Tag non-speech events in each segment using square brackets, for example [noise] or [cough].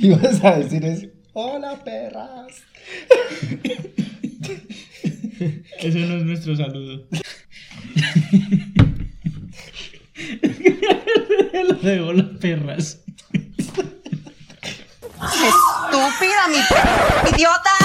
[laughs] Ibas a decir eso. Hola, perras. Ese no es nuestro saludo. Lo de hola, perras. ¡Estúpida, mi idiota!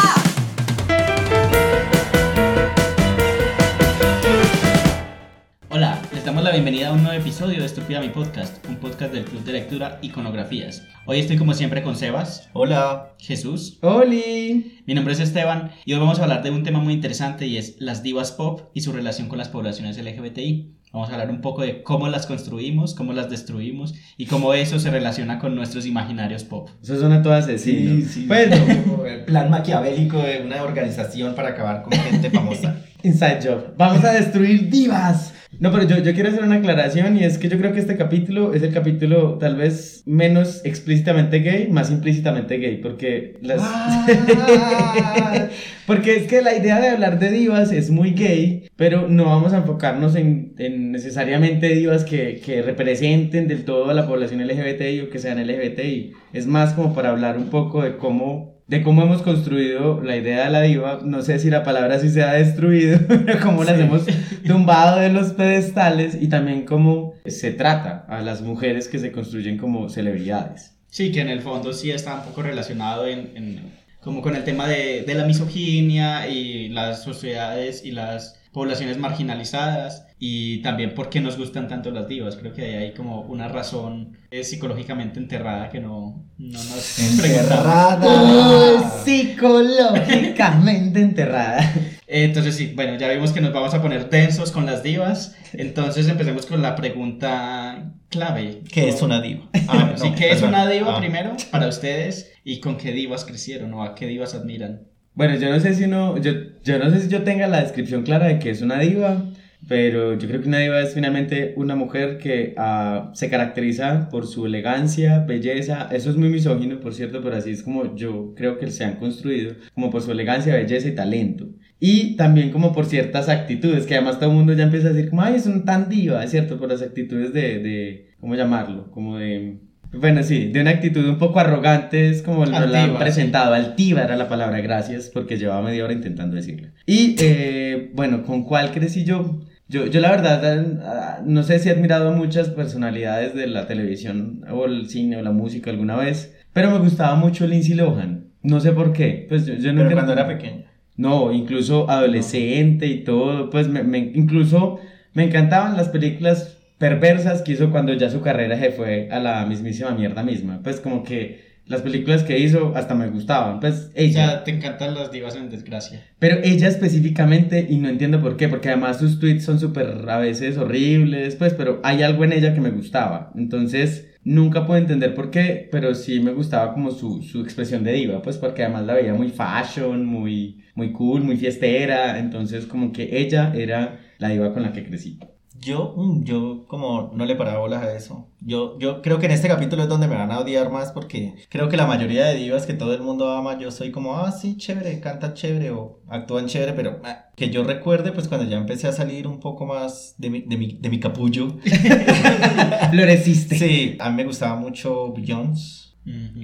Damos la bienvenida a un nuevo episodio de Estúpida Mi Podcast, un podcast del Club de Lectura Iconografías. Hoy estoy como siempre con Sebas, Hola. Jesús, Oli. mi nombre es Esteban y hoy vamos a hablar de un tema muy interesante y es las divas pop y su relación con las poblaciones LGBTI. Vamos a hablar un poco de cómo las construimos, cómo las destruimos y cómo eso se relaciona con nuestros imaginarios pop. Eso suena todo asesino. Sí, sí. Bueno, Como [laughs] el plan maquiavélico de una organización para acabar con gente famosa. [laughs] inside job. Vamos a destruir divas. No, pero yo, yo quiero hacer una aclaración y es que yo creo que este capítulo es el capítulo tal vez menos explícitamente gay, más implícitamente gay, porque las... Ah. [laughs] porque es que la idea de hablar de divas es muy gay, pero no vamos a enfocarnos en, en necesariamente divas que, que representen del todo a la población LGBTI o que sean LGBTI. Es más como para hablar un poco de cómo de cómo hemos construido la idea de la diva, no sé si la palabra sí se ha destruido, [laughs] pero cómo las hemos [laughs] tumbado de los pedestales y también cómo se trata a las mujeres que se construyen como celebridades. Sí, que en el fondo sí está un poco relacionado en, en- como con el tema de, de la misoginia y las sociedades y las poblaciones marginalizadas y también por qué nos gustan tanto las divas. Creo que ahí hay como una razón eh, psicológicamente enterrada que no, no nos [laughs] preguntamos. Encerrada. psicológicamente enterrada. Eh, Entonces sí, bueno, ya vimos que nos vamos a poner densos con las divas. Entonces empecemos con la pregunta clave. ¿Qué es una diva? Ah, [laughs] Sí, no, ¿qué es perdón. una diva Ah. primero para ustedes y con qué divas crecieron o a qué divas admiran? Bueno, yo no sé si uno, yo, yo no sé si yo tenga la descripción clara de que es una diva, pero yo creo que una diva es finalmente una mujer que ah, se caracteriza por su elegancia, belleza, eso es muy misógino, por cierto, pero así es como yo creo que se han construido, como por su elegancia, belleza y talento. Y también como por ciertas actitudes, que además todo el mundo ya empieza a decir como, ay, son tan diva, es cierto, por las actitudes de, de ¿cómo llamarlo? Como de... Bueno, sí, de una actitud un poco arrogante, es como lo la han Altiva, presentado. Altiva era la palabra, gracias, porque llevaba media hora intentando decirla. Y eh, bueno, ¿con cuál crecí yo? Yo, yo la verdad, ah, no sé si he admirado a muchas personalidades de la televisión o el cine o la música alguna vez, pero me gustaba mucho Lindsay Lohan. No sé por qué. Pues yo, yo Pero nunca- cuando era pequeña. no, incluso adolescente y todo, pues me, me- incluso me encantaban las películas perversas que hizo cuando ya su carrera se fue a la mismísima mierda misma. Pues como que las películas que hizo hasta me gustaban, pues O ella. sea, te encantan las divas en desgracia. Pero ella específicamente, y no entiendo por qué, porque además sus tweets son súper a veces horribles, pues, pero hay algo en ella que me gustaba. Entonces, nunca puedo entender por qué, pero sí me gustaba como su, su expresión de diva, pues porque además la veía muy fashion, muy, muy cool, muy fiestera. Entonces, como que ella era la diva con la que crecí. Yo, mm, yo como no le paraba bolas a eso. Yo, yo creo que en este capítulo es donde me van a odiar más porque creo que la mayoría de divas que todo el mundo ama, yo soy como, ah, sí, chévere, canta chévere o actúan chévere, pero ah, que yo recuerde, pues cuando ya empecé a salir un poco más de mi, de mi, de mi capullo. [laughs] Floreciste. Sí, a mí me gustaba mucho Beyoncé.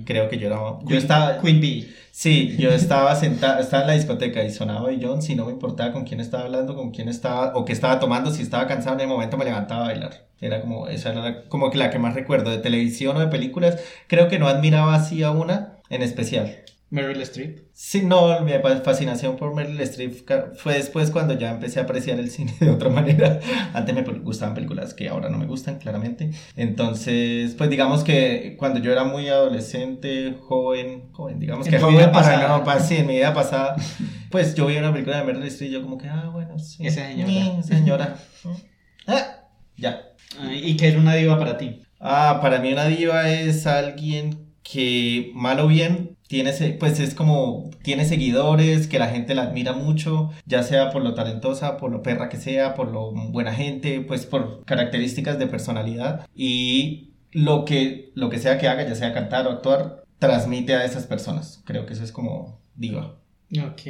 Creo que yo era... Yo Queen- estaba... Queen Bee. Sí, yo estaba sentado, estaba en la discoteca y sonaba Beyoncé y no me importaba con quién estaba hablando, con quién estaba, o qué estaba tomando, si estaba cansado en el momento me levantaba a bailar. Era como, esa era la- como que la que más recuerdo de televisión o de películas. Creo que no admiraba así a una en especial. Meryl Streep. Sí, no, mi fascinación por Meryl Streep fue después cuando ya empecé a apreciar el cine [laughs] de otra manera. Antes me gustaban películas que ahora no me gustan, claramente. Entonces, pues digamos que cuando yo era muy adolescente, joven, joven, digamos En que tu joven vida pasada. no, sí, en mi vida pasada, pues yo vi una película de Meryl Streep y yo como que, ah, bueno, sí. Esa señora. Mm, señora. [laughs] Ah, ya. Ah, ¿Y qué es una diva para ti? Ah, para mí una diva es alguien que, mal o bien, tiene, pues es como, tiene seguidores, que la gente la admira mucho, ya sea por lo talentosa, por lo perra que sea, por lo buena gente, pues por características de personalidad y lo que, lo que sea que haga, ya sea cantar o actuar, transmite a esas personas. Creo que eso es como diva. Ok.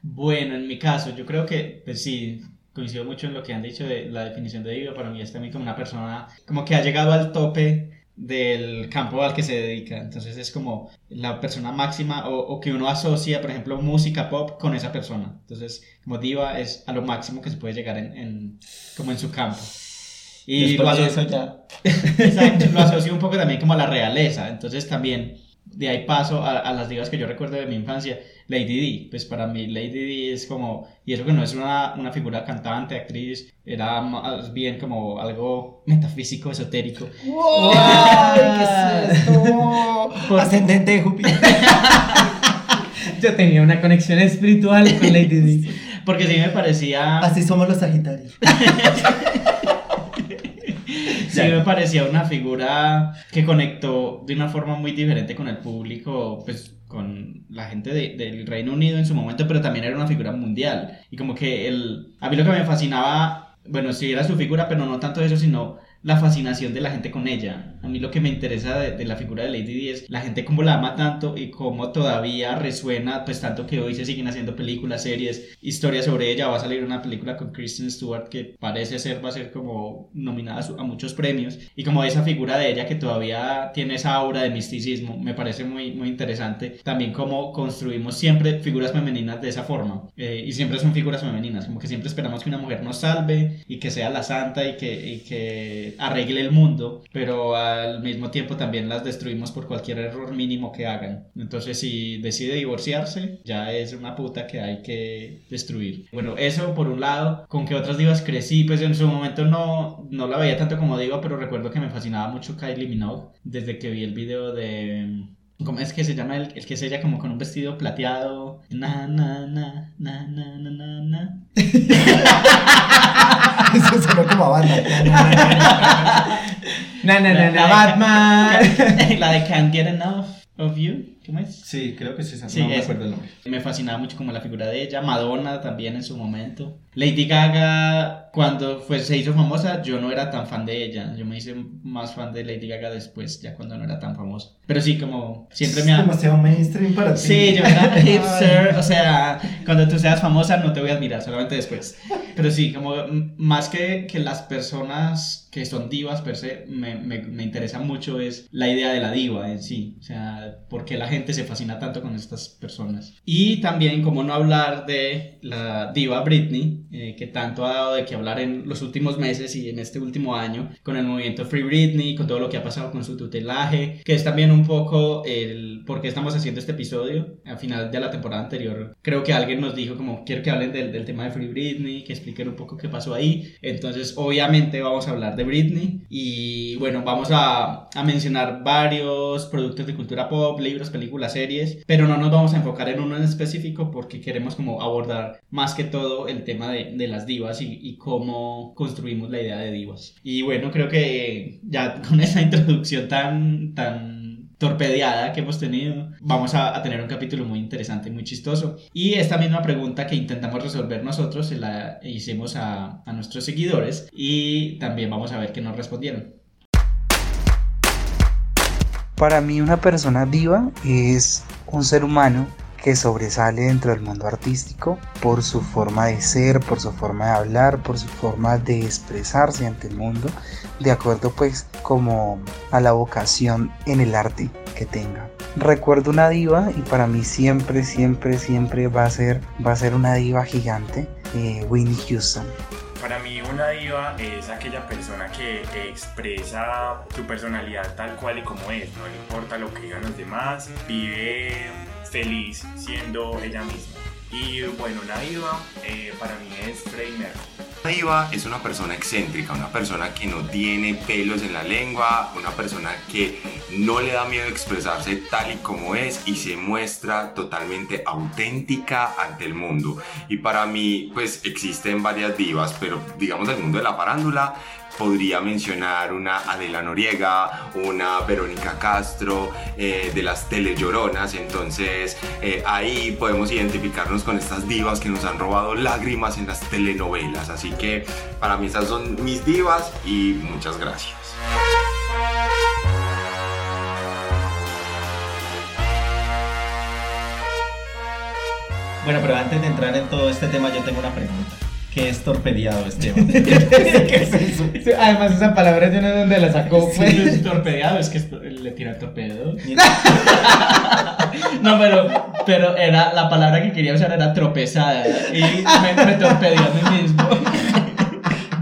Bueno, en mi caso, yo creo que, pues sí, coincido mucho en lo que han dicho de la definición de diva. Para mí es también como una persona como que ha llegado al tope del campo al que se dedica. Entonces es como la persona máxima o, o, que uno asocia, por ejemplo, música pop con esa persona. Entonces, como diva es a lo máximo que se puede llegar en, en como en su campo. Y lo asocio, ya... [laughs] Exacto, lo asocio un poco también como a la realeza. Entonces también de ahí paso a, a, las divas que yo recuerdo de mi infancia. Lady D, pues para mí Lady D es como, y eso que no es una, una figura cantante, actriz, era más bien como algo metafísico, esotérico. ¡Wow! ¿Qué es esto? [laughs] Por... Ascendente de Júpiter. [laughs] Yo tenía una conexión espiritual con Lady D. [laughs] Porque sí me parecía... Así somos los Sagitarios. [laughs] sí me parecía una figura que conectó de una forma muy diferente con el público, pues con la gente de, del Reino Unido en su momento, pero también era una figura mundial. Y como que el, a mí lo que me fascinaba, bueno, sí era su figura, pero no tanto eso, sino la fascinación de la gente con ella. A mí lo que me interesa de, la figura de Lady Di es la gente cómo la ama tanto y cómo todavía resuena, pues tanto que hoy se siguen haciendo películas, series, historias sobre ella. Va a salir una película con Kristen Stewart que parece ser, va a ser como nominada a, a muchos premios. Y como esa figura de ella que todavía tiene esa aura de misticismo, me parece muy, muy interesante. También cómo construimos siempre figuras femeninas de esa forma. Eh, y siempre son figuras femeninas, como que siempre esperamos que una mujer nos salve y que sea la santa y que, y que arregle el mundo, pero al mismo tiempo también las destruimos por cualquier error mínimo que hagan. Entonces, si decide divorciarse, ya es una puta que hay que destruir. Bueno, eso por un lado. ¿Con qué otras divas crecí? Pues en su momento no, no la veía tanto como diva, pero recuerdo que me fascinaba mucho Kylie Minogue desde que vi el video de ¿Cómo es que se llama el, el, que es ella como con un vestido plateado? Na, na, na, na, na, na, na, na. [laughs] Eso sonó como a banda. [laughs] Na, na, na, na, Batman. La de Can't Get Enough of You. ¿Cómo es? Sí, creo que es esa. Sí, no me acuerdo el nombre. Me fascinaba mucho como la figura de ella. Madonna también en su momento. Lady Gaga, cuando fue, se hizo famosa, yo no era tan fan de ella. Yo me hice más fan de Lady Gaga después, ya cuando no era tan famosa. Pero sí, como siempre me Es ha... demasiado mainstream para ti. Sí, yo era [laughs] hipster, o sea, cuando tú seas famosa no te voy a admirar, solamente después. Pero sí, como más que, que las personas que son divas per se, me, me, me interesa mucho es la idea de la diva en sí, o sea, por qué la gente se fascina tanto con estas personas. Y también, como no hablar de la diva Britney, eh, que tanto ha dado de qué hablar en los últimos meses y en este último año, con el movimiento Free Britney, con todo lo que ha pasado con su tutelaje, que es también un poco el por qué estamos haciendo este episodio. Al final de la temporada anterior, creo que alguien nos dijo como quiero que hablen del, del tema de Free Britney, que expliquen un poco qué pasó ahí. Entonces, obviamente vamos a hablar de Britney y bueno, vamos a, a mencionar varios productos de cultura pop, libros, películas, series, pero no nos vamos a enfocar en uno en específico porque queremos como abordar más que todo el tema de, de las divas y, y cómo construimos la idea de divas. Y bueno, creo que ya con [laughs] esa introducción tan, tan torpedeada que hemos tenido, vamos a, a, tener un capítulo muy interesante, muy chistoso. Y esta misma pregunta que intentamos resolver nosotros se la hicimos a, a nuestros seguidores y también vamos a ver qué nos respondieron. Para mí una persona diva es un ser humano que sobresale dentro del mundo artístico por su forma de ser, por su forma de hablar, por su forma de expresarse ante el mundo, de acuerdo pues como a la vocación en el arte que tenga. Recuerdo una diva y para mí siempre, siempre, siempre va a ser, va a ser una diva gigante, eh, Winnie Houston. Para mí una diva es aquella persona que expresa su personalidad tal cual y como es, no le importa lo que digan los demás, vive feliz siendo ella misma. Y bueno, una diva eh, para mí es Freddie. Diva es una persona excéntrica, una persona que no tiene pelos en la lengua, una persona que no le da miedo expresarse tal y como es y se muestra totalmente auténtica ante el mundo. Y para mí, pues existen varias divas, pero digamos del mundo de la farándula, podría mencionar una Adela Noriega, una Verónica Castro, eh, de las telelloronas. Entonces eh, ahí podemos identificarnos con estas divas que nos han robado lágrimas en las telenovelas. Así que para mí esas son mis divas y muchas gracias. Bueno, pero antes de entrar en todo este tema yo tengo una pregunta. [laughs] que es torpedeado, Esteban. ¿Qué es eso? Sí, Además, esa palabra yo no sé dónde la sacó. Sí, pues. es torpedeado, es que le tira el torpedo. [laughs] No, pero, pero era, la palabra que quería usar era tropezada y me, me torpedeó a mí mismo.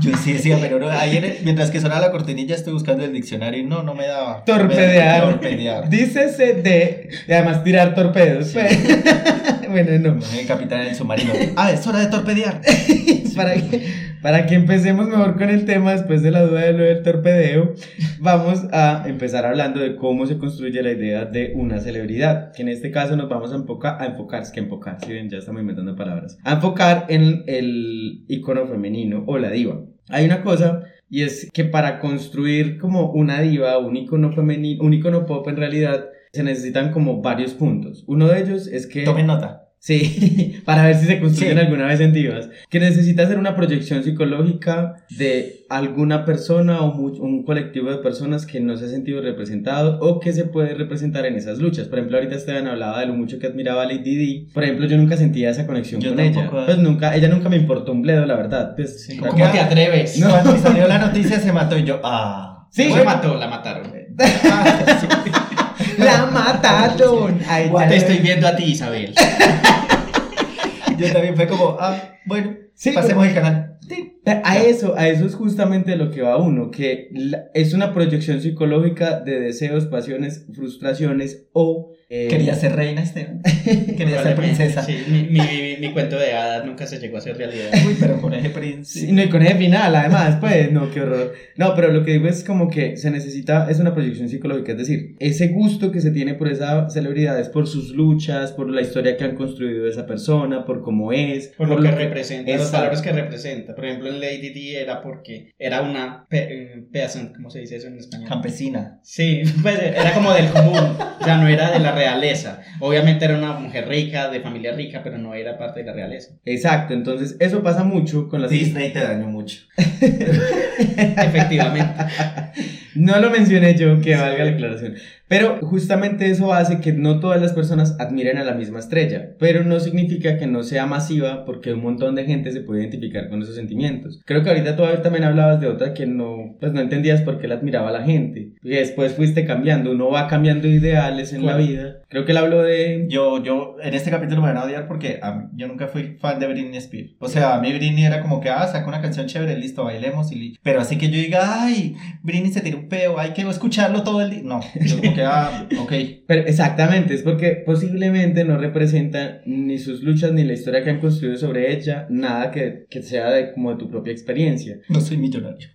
Yo sí decía, pero ayer mientras que sonaba la cortinilla estoy buscando el diccionario y no, no me daba. Torpedear. Torpedear. Dícese de. Y además tirar torpedos. [laughs] bueno, no. El capitán del submarino. Ah, es hora de torpedear. [laughs] para, que, para que empecemos mejor con el tema, después de la duda de lo del torpedeo, vamos a empezar hablando de cómo se construye la idea de una celebridad. Que en este caso nos vamos a enfocar, a enfocar, es que enfocar, si ven, ya estamos inventando palabras. A enfocar en el icono femenino o la diva. Hay una cosa. Y es que para construir como una diva, un icono femenino, un icono pop en realidad, se necesitan como varios puntos. Uno de ellos es que... Tomen nota. Sí, [laughs] para ver si se construyen Sí. alguna vez en divas. Que necesita hacer una proyección psicológica de alguna persona o un colectivo de personas que no se ha sentido representado o que se puede representar en esas luchas. Por ejemplo, ahorita Esteban hablaba de lo mucho que admiraba a Lady Di. Por ejemplo, yo nunca sentía esa conexión Yo con ella. Pues nunca, ella nunca me importó un bledo, la verdad. Pues, Sí, ¿Cómo te atreves? No. Cuando salió la noticia se mató y yo, ah. Sí. Se mató, la mataron. [laughs] Ah, sí. Mataron. Ya. Te estoy viendo a ti, Isabel. [laughs] Yo también fue como, ah, bueno, Sí, pasemos el canal. A eso, a eso es justamente lo que va uno, que es una proyección psicológica de deseos, pasiones, frustraciones o... eh, Quería ser reina, Esteban. [laughs] Quería ser princesa. Sí, mi, mi, mi cuento de hadas nunca se llegó a ser realidad. Uy, pero con ese príncipe. Sí, no, y con ese final, además, pues, no, qué horror. No, pero lo que digo es como que se necesita, es una proyección psicológica, es decir, ese gusto que se tiene por esa celebridad es por sus luchas, por la historia que han construido de esa persona, por cómo es, Por lo que representa, los Exacto. valores que representa. Por ejemplo, en Lady Di era porque era una pe eh, peasant, ¿cómo se dice eso en español? Campesina. Sí, [laughs] pues era como del común, sea, no era de la realeza. Obviamente era una mujer rica, de familia rica, pero no era parte de la realeza. Exacto, entonces eso pasa mucho con las... Disney te dañó mucho. [laughs] Efectivamente. [laughs] No lo mencioné yo, que valga la aclaración. Pero justamente eso hace que no todas las personas admiren a la misma estrella, pero no significa que no sea masiva porque un montón de gente se puede identificar con esos sentimientos. Creo que ahorita tú también hablabas de otra que no, pues no entendías por qué la admiraba la gente. Y después fuiste cambiando, uno va cambiando ideales en la vida. Creo que él habló de... Yo, yo, en este capítulo me van a odiar porque a mí- yo nunca fui fan de Britney Spears. O sea, a mí Britney era como que, ah, saca una canción chévere, listo, bailemos y Pero así que yo diga, ay, Britney se tira peo, hay que escucharlo todo el día. No, [laughs] yo como que, ah, ok. Pero exactamente, es porque posiblemente no representa ni sus luchas ni la historia que han construido sobre ella, nada que, que sea de, como de tu propia experiencia. [laughs] No soy millonario.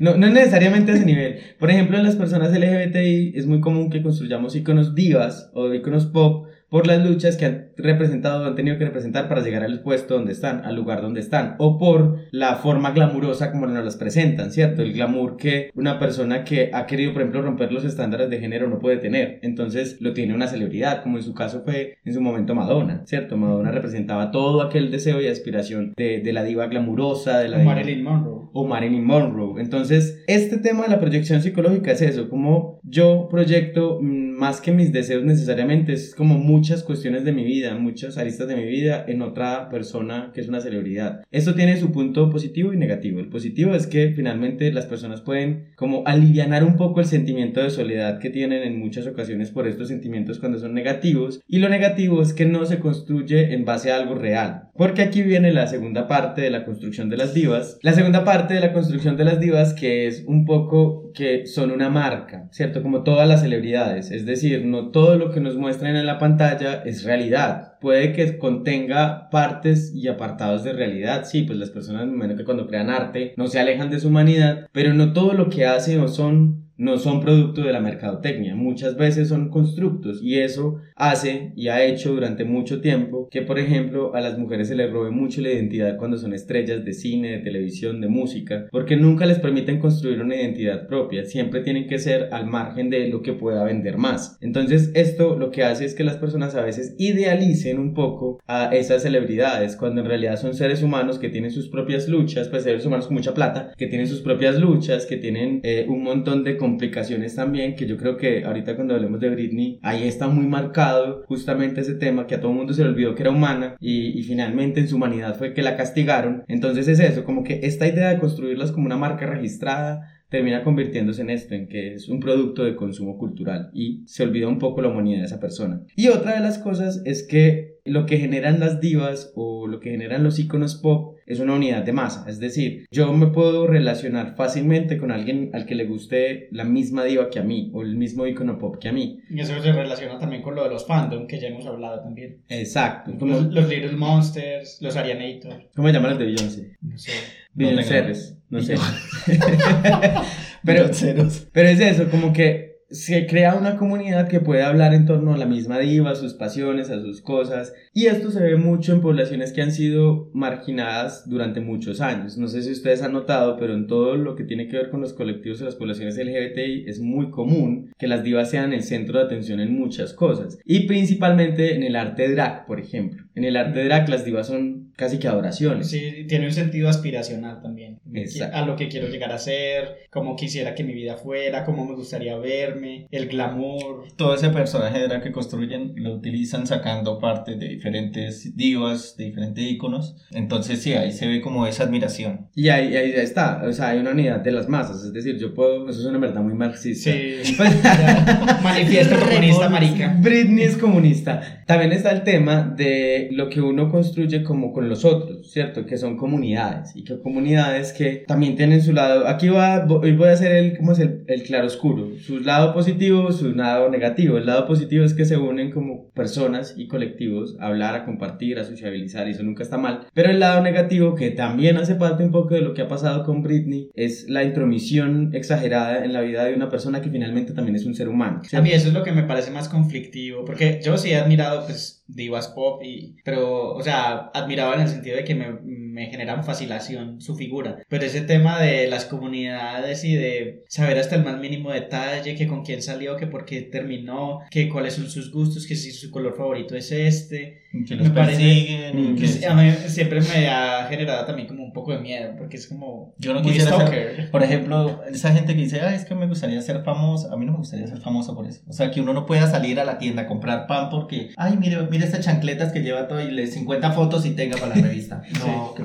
No, no necesariamente a ese nivel. Por ejemplo, en las personas LGBTI es muy común que construyamos iconos divas o iconos pop por las luchas que han representado han tenido que representar para llegar al puesto donde están, al lugar donde están, o por la forma glamurosa como nos las presentan, ¿cierto? El glamour que una persona que ha querido, por ejemplo, romper los estándares de género no puede tener, entonces lo tiene una celebridad, como en su caso fue en su momento Madonna, ¿cierto? Madonna representaba todo aquel deseo y aspiración de, de la diva glamurosa, de la diva- Marilyn Monroe. o Marilyn Monroe. Entonces, este tema de la proyección psicológica es eso, como yo proyecto mm, más que mis deseos necesariamente, es como muchas cuestiones de mi vida, muchas aristas de mi vida en otra persona que es una celebridad. Esto tiene su punto positivo y negativo. El positivo es que finalmente las personas pueden como alivianar un poco el sentimiento de soledad que tienen en muchas ocasiones por estos sentimientos cuando son negativos. Y lo negativo es que no se construye en base a algo real. Porque aquí viene la segunda parte de la construcción de las divas. La segunda parte de la construcción de las divas que es un poco que son una marca, ¿cierto? Como todas las celebridades. Es decir, no todo lo que nos muestran en la pantalla es realidad. Puede que contenga partes y apartados de realidad. Sí, pues las personas, me imagino que cuando crean arte no se alejan de su humanidad, pero no todo lo que hacen o son no son producto de la mercadotecnia, muchas veces son constructos y eso hace y ha hecho durante mucho tiempo que por ejemplo a las mujeres se les robe mucho la identidad cuando son estrellas de cine, de televisión, de música, porque nunca les permiten construir una identidad propia, siempre tienen que ser al margen de lo que pueda vender más. Entonces esto lo que hace es que las personas a veces idealicen un poco a esas celebridades cuando en realidad son seres humanos que tienen sus propias luchas, pues seres humanos con mucha plata, que tienen sus propias luchas, que tienen eh, un montón de complicaciones también, que yo creo que ahorita cuando hablemos de Britney, ahí está muy marcado justamente ese tema que a todo mundo se le olvidó que era humana y, y finalmente en su humanidad fue que la castigaron. Entonces es eso, como que esta idea de construirlas como una marca registrada termina convirtiéndose en esto, en que es un producto de consumo cultural y se olvida un poco la humanidad de esa persona. Y otra de las cosas es que lo que generan las divas o lo que generan los iconos pop es una unidad de masa, es decir, yo me puedo relacionar fácilmente con alguien al que le guste la misma diva que a mí o el mismo icono pop que a mí. Y eso se relaciona también con lo de los fandom que ya hemos hablado también. Exacto. Como, Los, los Little Monsters, los Arianator, ¿Cómo se llaman los de Beyoncé? no sé. No Beyoncé, no sé. [laughs] Pero, pero, pero es eso, como que se crea una comunidad que puede hablar en torno a la misma diva, a sus pasiones, a sus cosas. Y esto se ve mucho en poblaciones que han sido marginadas durante muchos años. No sé si ustedes han notado, pero en todo lo que tiene que ver con los colectivos de las poblaciones LGBTI es muy común que las divas sean el centro de atención en muchas cosas. Y principalmente en el arte drag, por ejemplo. En el arte drag las divas son casi que adoraciones. Sí, tiene un sentido aspiracional también. Exacto. A lo que quiero llegar a ser, cómo quisiera que mi vida fuera, cómo me gustaría verme, el glamour. todo ese personaje de drag que construyen lo utilizan sacando parte de diferentes divas, de diferentes íconos. Entonces sí, ahí se ve como esa admiración. Y ahí, ahí está, o sea, hay una unidad de las masas, es decir, yo puedo, eso es una verdad muy marxista. Sí. [laughs] [laughs] Manifiesto comunista marica. Britney es comunista. También está el tema de lo que uno construye como con los otros, ¿cierto? Que son comunidades y que comunidades que también tienen su lado. Aquí va, hoy voy a hacer el, ¿cómo es el, el claro oscuro? Su lado positivo, su lado negativo. El lado positivo es que se unen como personas y colectivos a hablar, a compartir, a sociabilizar y eso nunca está mal. Pero el lado negativo, que también hace parte un poco de lo que ha pasado con Britney, es la intromisión exagerada en la vida de una persona que finalmente también es un ser humano. A ¿cierto? mí eso es lo que me parece más conflictivo, porque yo sí he admirado pues divas pop y pero o sea, admiraba en el sentido de que me, me generan fascinación su figura, pero ese tema de las comunidades y de saber hasta el más mínimo detalle, que con quién salió, que por qué terminó, que cuáles son sus gustos, que si su color favorito es este, Que Me los parece- persiguen y Mm, que... Sí, a mí siempre me ha generado también como un poco de miedo, porque es como Yo no quisiera ser-. Por ejemplo, esa gente que dice, ay, es que me gustaría ser famosa. A mí no me gustaría ser famosa por eso. O sea, que uno no pueda salir a la tienda a comprar pan porque, ay, mire, mire estas chancletas que lleva todo y le 50 fotos y tenga para la revista. [laughs] No, qué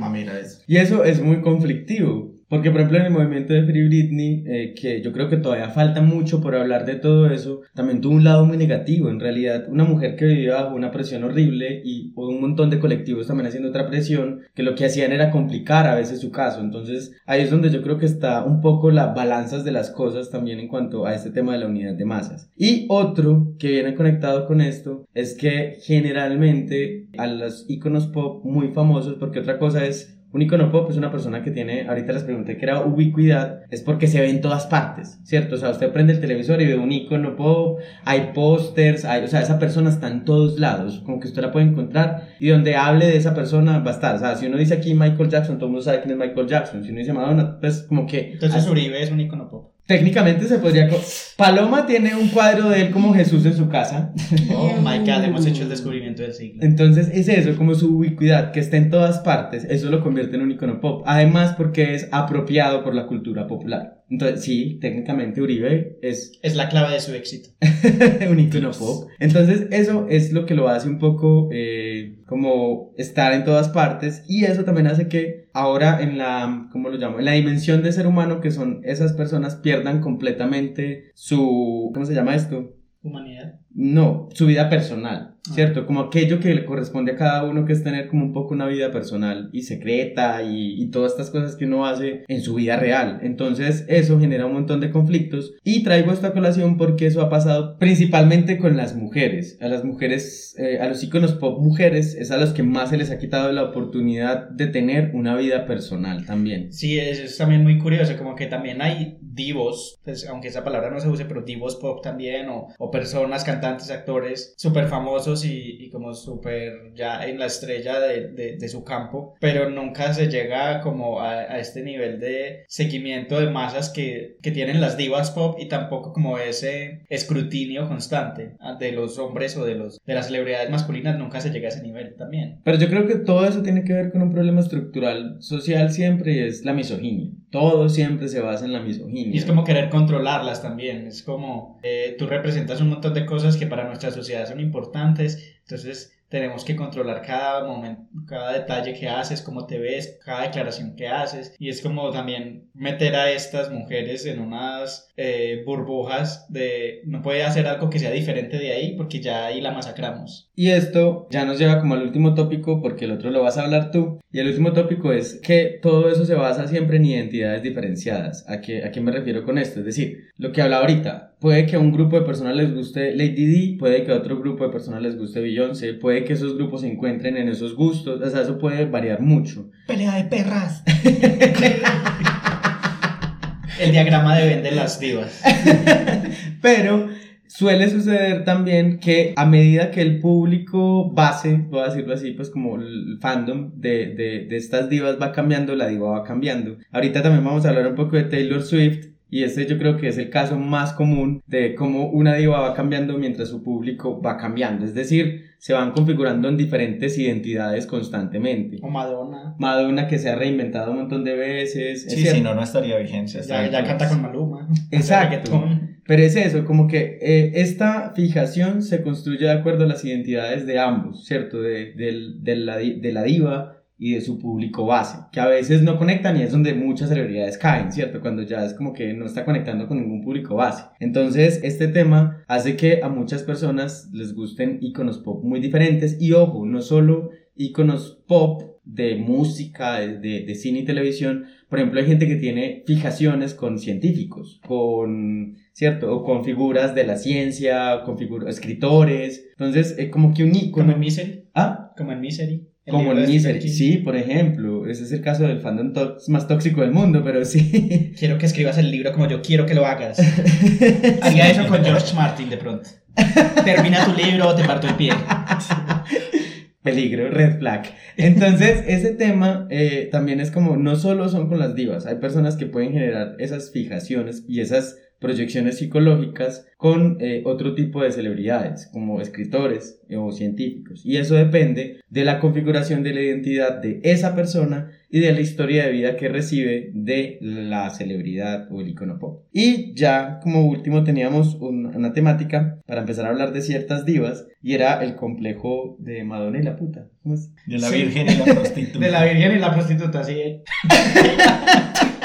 Y eso es muy conflictivo. Porque, por ejemplo, en el movimiento de Free Britney, eh, que yo creo que todavía falta mucho por hablar de todo eso, también tuvo un lado muy negativo. En realidad, una mujer que vivía bajo una presión horrible y un montón de colectivos también haciendo otra presión, que lo que hacían era complicar a veces su caso. Entonces, ahí es donde yo creo que está un poco las balanzas de las cosas también en cuanto a este tema de la unidad de masas. Y otro que viene conectado con esto es que generalmente a los iconos pop muy famosos, porque otra cosa es un icono pop es una persona que tiene, ahorita les pregunté que era ubicuidad, es porque se ve en todas partes, ¿cierto? O sea, usted prende el televisor y ve un icono pop, hay pósters, hay, o sea, esa persona está en todos lados, como que usted la puede encontrar y donde hable de esa persona va a estar. O sea, si uno dice aquí Michael Jackson, todo el mundo sabe quién es Michael Jackson. Si uno dice Madonna, pues como que... Entonces Uribe es un icono pop. Técnicamente se podría... Paloma tiene un cuadro de él como Jesús en su casa. [laughs] Oh my god, hemos hecho el descubrimiento del siglo. Entonces es eso, como su ubicuidad, que está en todas partes, eso lo convierte en un icono pop. Además porque es apropiado por la cultura popular. Entonces sí, técnicamente Uribe es [laughs] Es la clave de su éxito. [laughs] un icono pop. Entonces eso es lo que lo hace un poco eh, como estar en todas partes y eso también hace que ahora en la, ¿cómo lo llamo? En la dimensión de ser humano que son esas personas pierdan completamente su, ¿cómo se llama esto? Humanidad. No, su vida personal, ¿cierto? Como aquello que le corresponde a cada uno, que es tener como un poco una vida personal y secreta y, y todas estas cosas que uno hace en su vida real. Entonces eso genera un montón de conflictos y traigo esta colación porque eso ha pasado principalmente con las mujeres. A las mujeres, eh, a los íconos pop mujeres, es a los que más se les ha quitado la oportunidad de tener una vida personal también. Sí, es, es también muy curioso, como que también hay divos, pues, aunque esa palabra no se use, pero divos pop también, o, o personas, cantantes, actores súper famosos y, y como súper ya en la estrella de, de, de su campo, pero nunca se llega como a, a este nivel de seguimiento de masas que, que tienen las divas pop y tampoco como ese escrutinio constante de los hombres o de, los, de las celebridades masculinas, nunca se llega a ese nivel también. Pero yo creo que todo eso tiene que ver con un problema estructural social siempre y es la misoginia. Todo siempre se basa en la misoginia. Y es como querer controlarlas también. Es como eh, tú representas un montón de cosas que para nuestra sociedad son importantes. Entonces tenemos que controlar cada momento, cada detalle que haces, cómo te ves, cada declaración que haces. Y es como también meter a estas mujeres en unas eh, burbujas de no puede hacer algo que sea diferente de ahí porque ya ahí la masacramos. Y esto ya nos lleva como al último tópico, porque el otro lo vas a hablar tú. Y el último tópico es que todo eso se basa siempre en identidades diferenciadas. ¿A qué, a qué me refiero con esto? Es decir, lo que hablaba ahorita, puede que a un grupo de personas les guste Lady D, puede que a otro grupo de personas les guste Beyoncé, puede que esos grupos se encuentren en esos gustos, o sea, eso puede variar mucho. Pelea de perras. [laughs] El diagrama de Ben de las divas. [laughs] Pero suele suceder también que a medida que el público base, voy a decirlo así, pues como el fandom de, de, de estas divas va cambiando, la diva va cambiando. Ahorita también vamos a hablar un poco de Taylor Swift. Y este yo creo que es el caso más común de cómo una diva va cambiando mientras su público va cambiando. Es decir, se van configurando en diferentes identidades constantemente. O Madonna. Madonna que se ha reinventado un montón de veces. es Sí, si no, no estaría vigencia. Ya, ya canta con Maluma. Exacto. Pero es eso, como que eh, esta fijación se construye de acuerdo a las identidades de ambos, ¿cierto? De, del- de la, de la diva y de su público base, que a veces no conectan y es donde muchas celebridades caen, ¿cierto? Cuando ya es como que no está conectando con ningún público base. Entonces, este tema hace que a muchas personas les gusten iconos pop muy diferentes y ojo, no solo iconos pop de música, de, de- cine y televisión, por ejemplo, hay gente que tiene fijaciones con científicos, con, ¿cierto? O con figuras de la ciencia, con figu- escritores. Entonces, es como que un Como icono. en Misery. Ah, Como en Misery. Como el King. Sí, por ejemplo. Ese es el caso del fandom más tóxico del mundo, pero sí. [laughs] Quiero que escribas el libro como yo quiero que lo hagas. [laughs] Haría eso con George Martin de pronto. Termina tu libro o te parto el pie. Peligro, red flag. Entonces, ese tema eh, también es como, no solo son con las divas, hay personas que pueden generar esas fijaciones y esas proyecciones psicológicas con eh, otro tipo de celebridades, como escritores o científicos. Y eso depende de la configuración de la identidad de esa persona y de la historia de vida que recibe de la celebridad o el icono pop. Y ya como último teníamos un- una temática para empezar a hablar de ciertas divas y era el complejo de Madonna y la puta. ¿Cómo es? De la Sí. virgen y la [laughs] prostituta. De la virgen y la prostituta, sí. [laughs]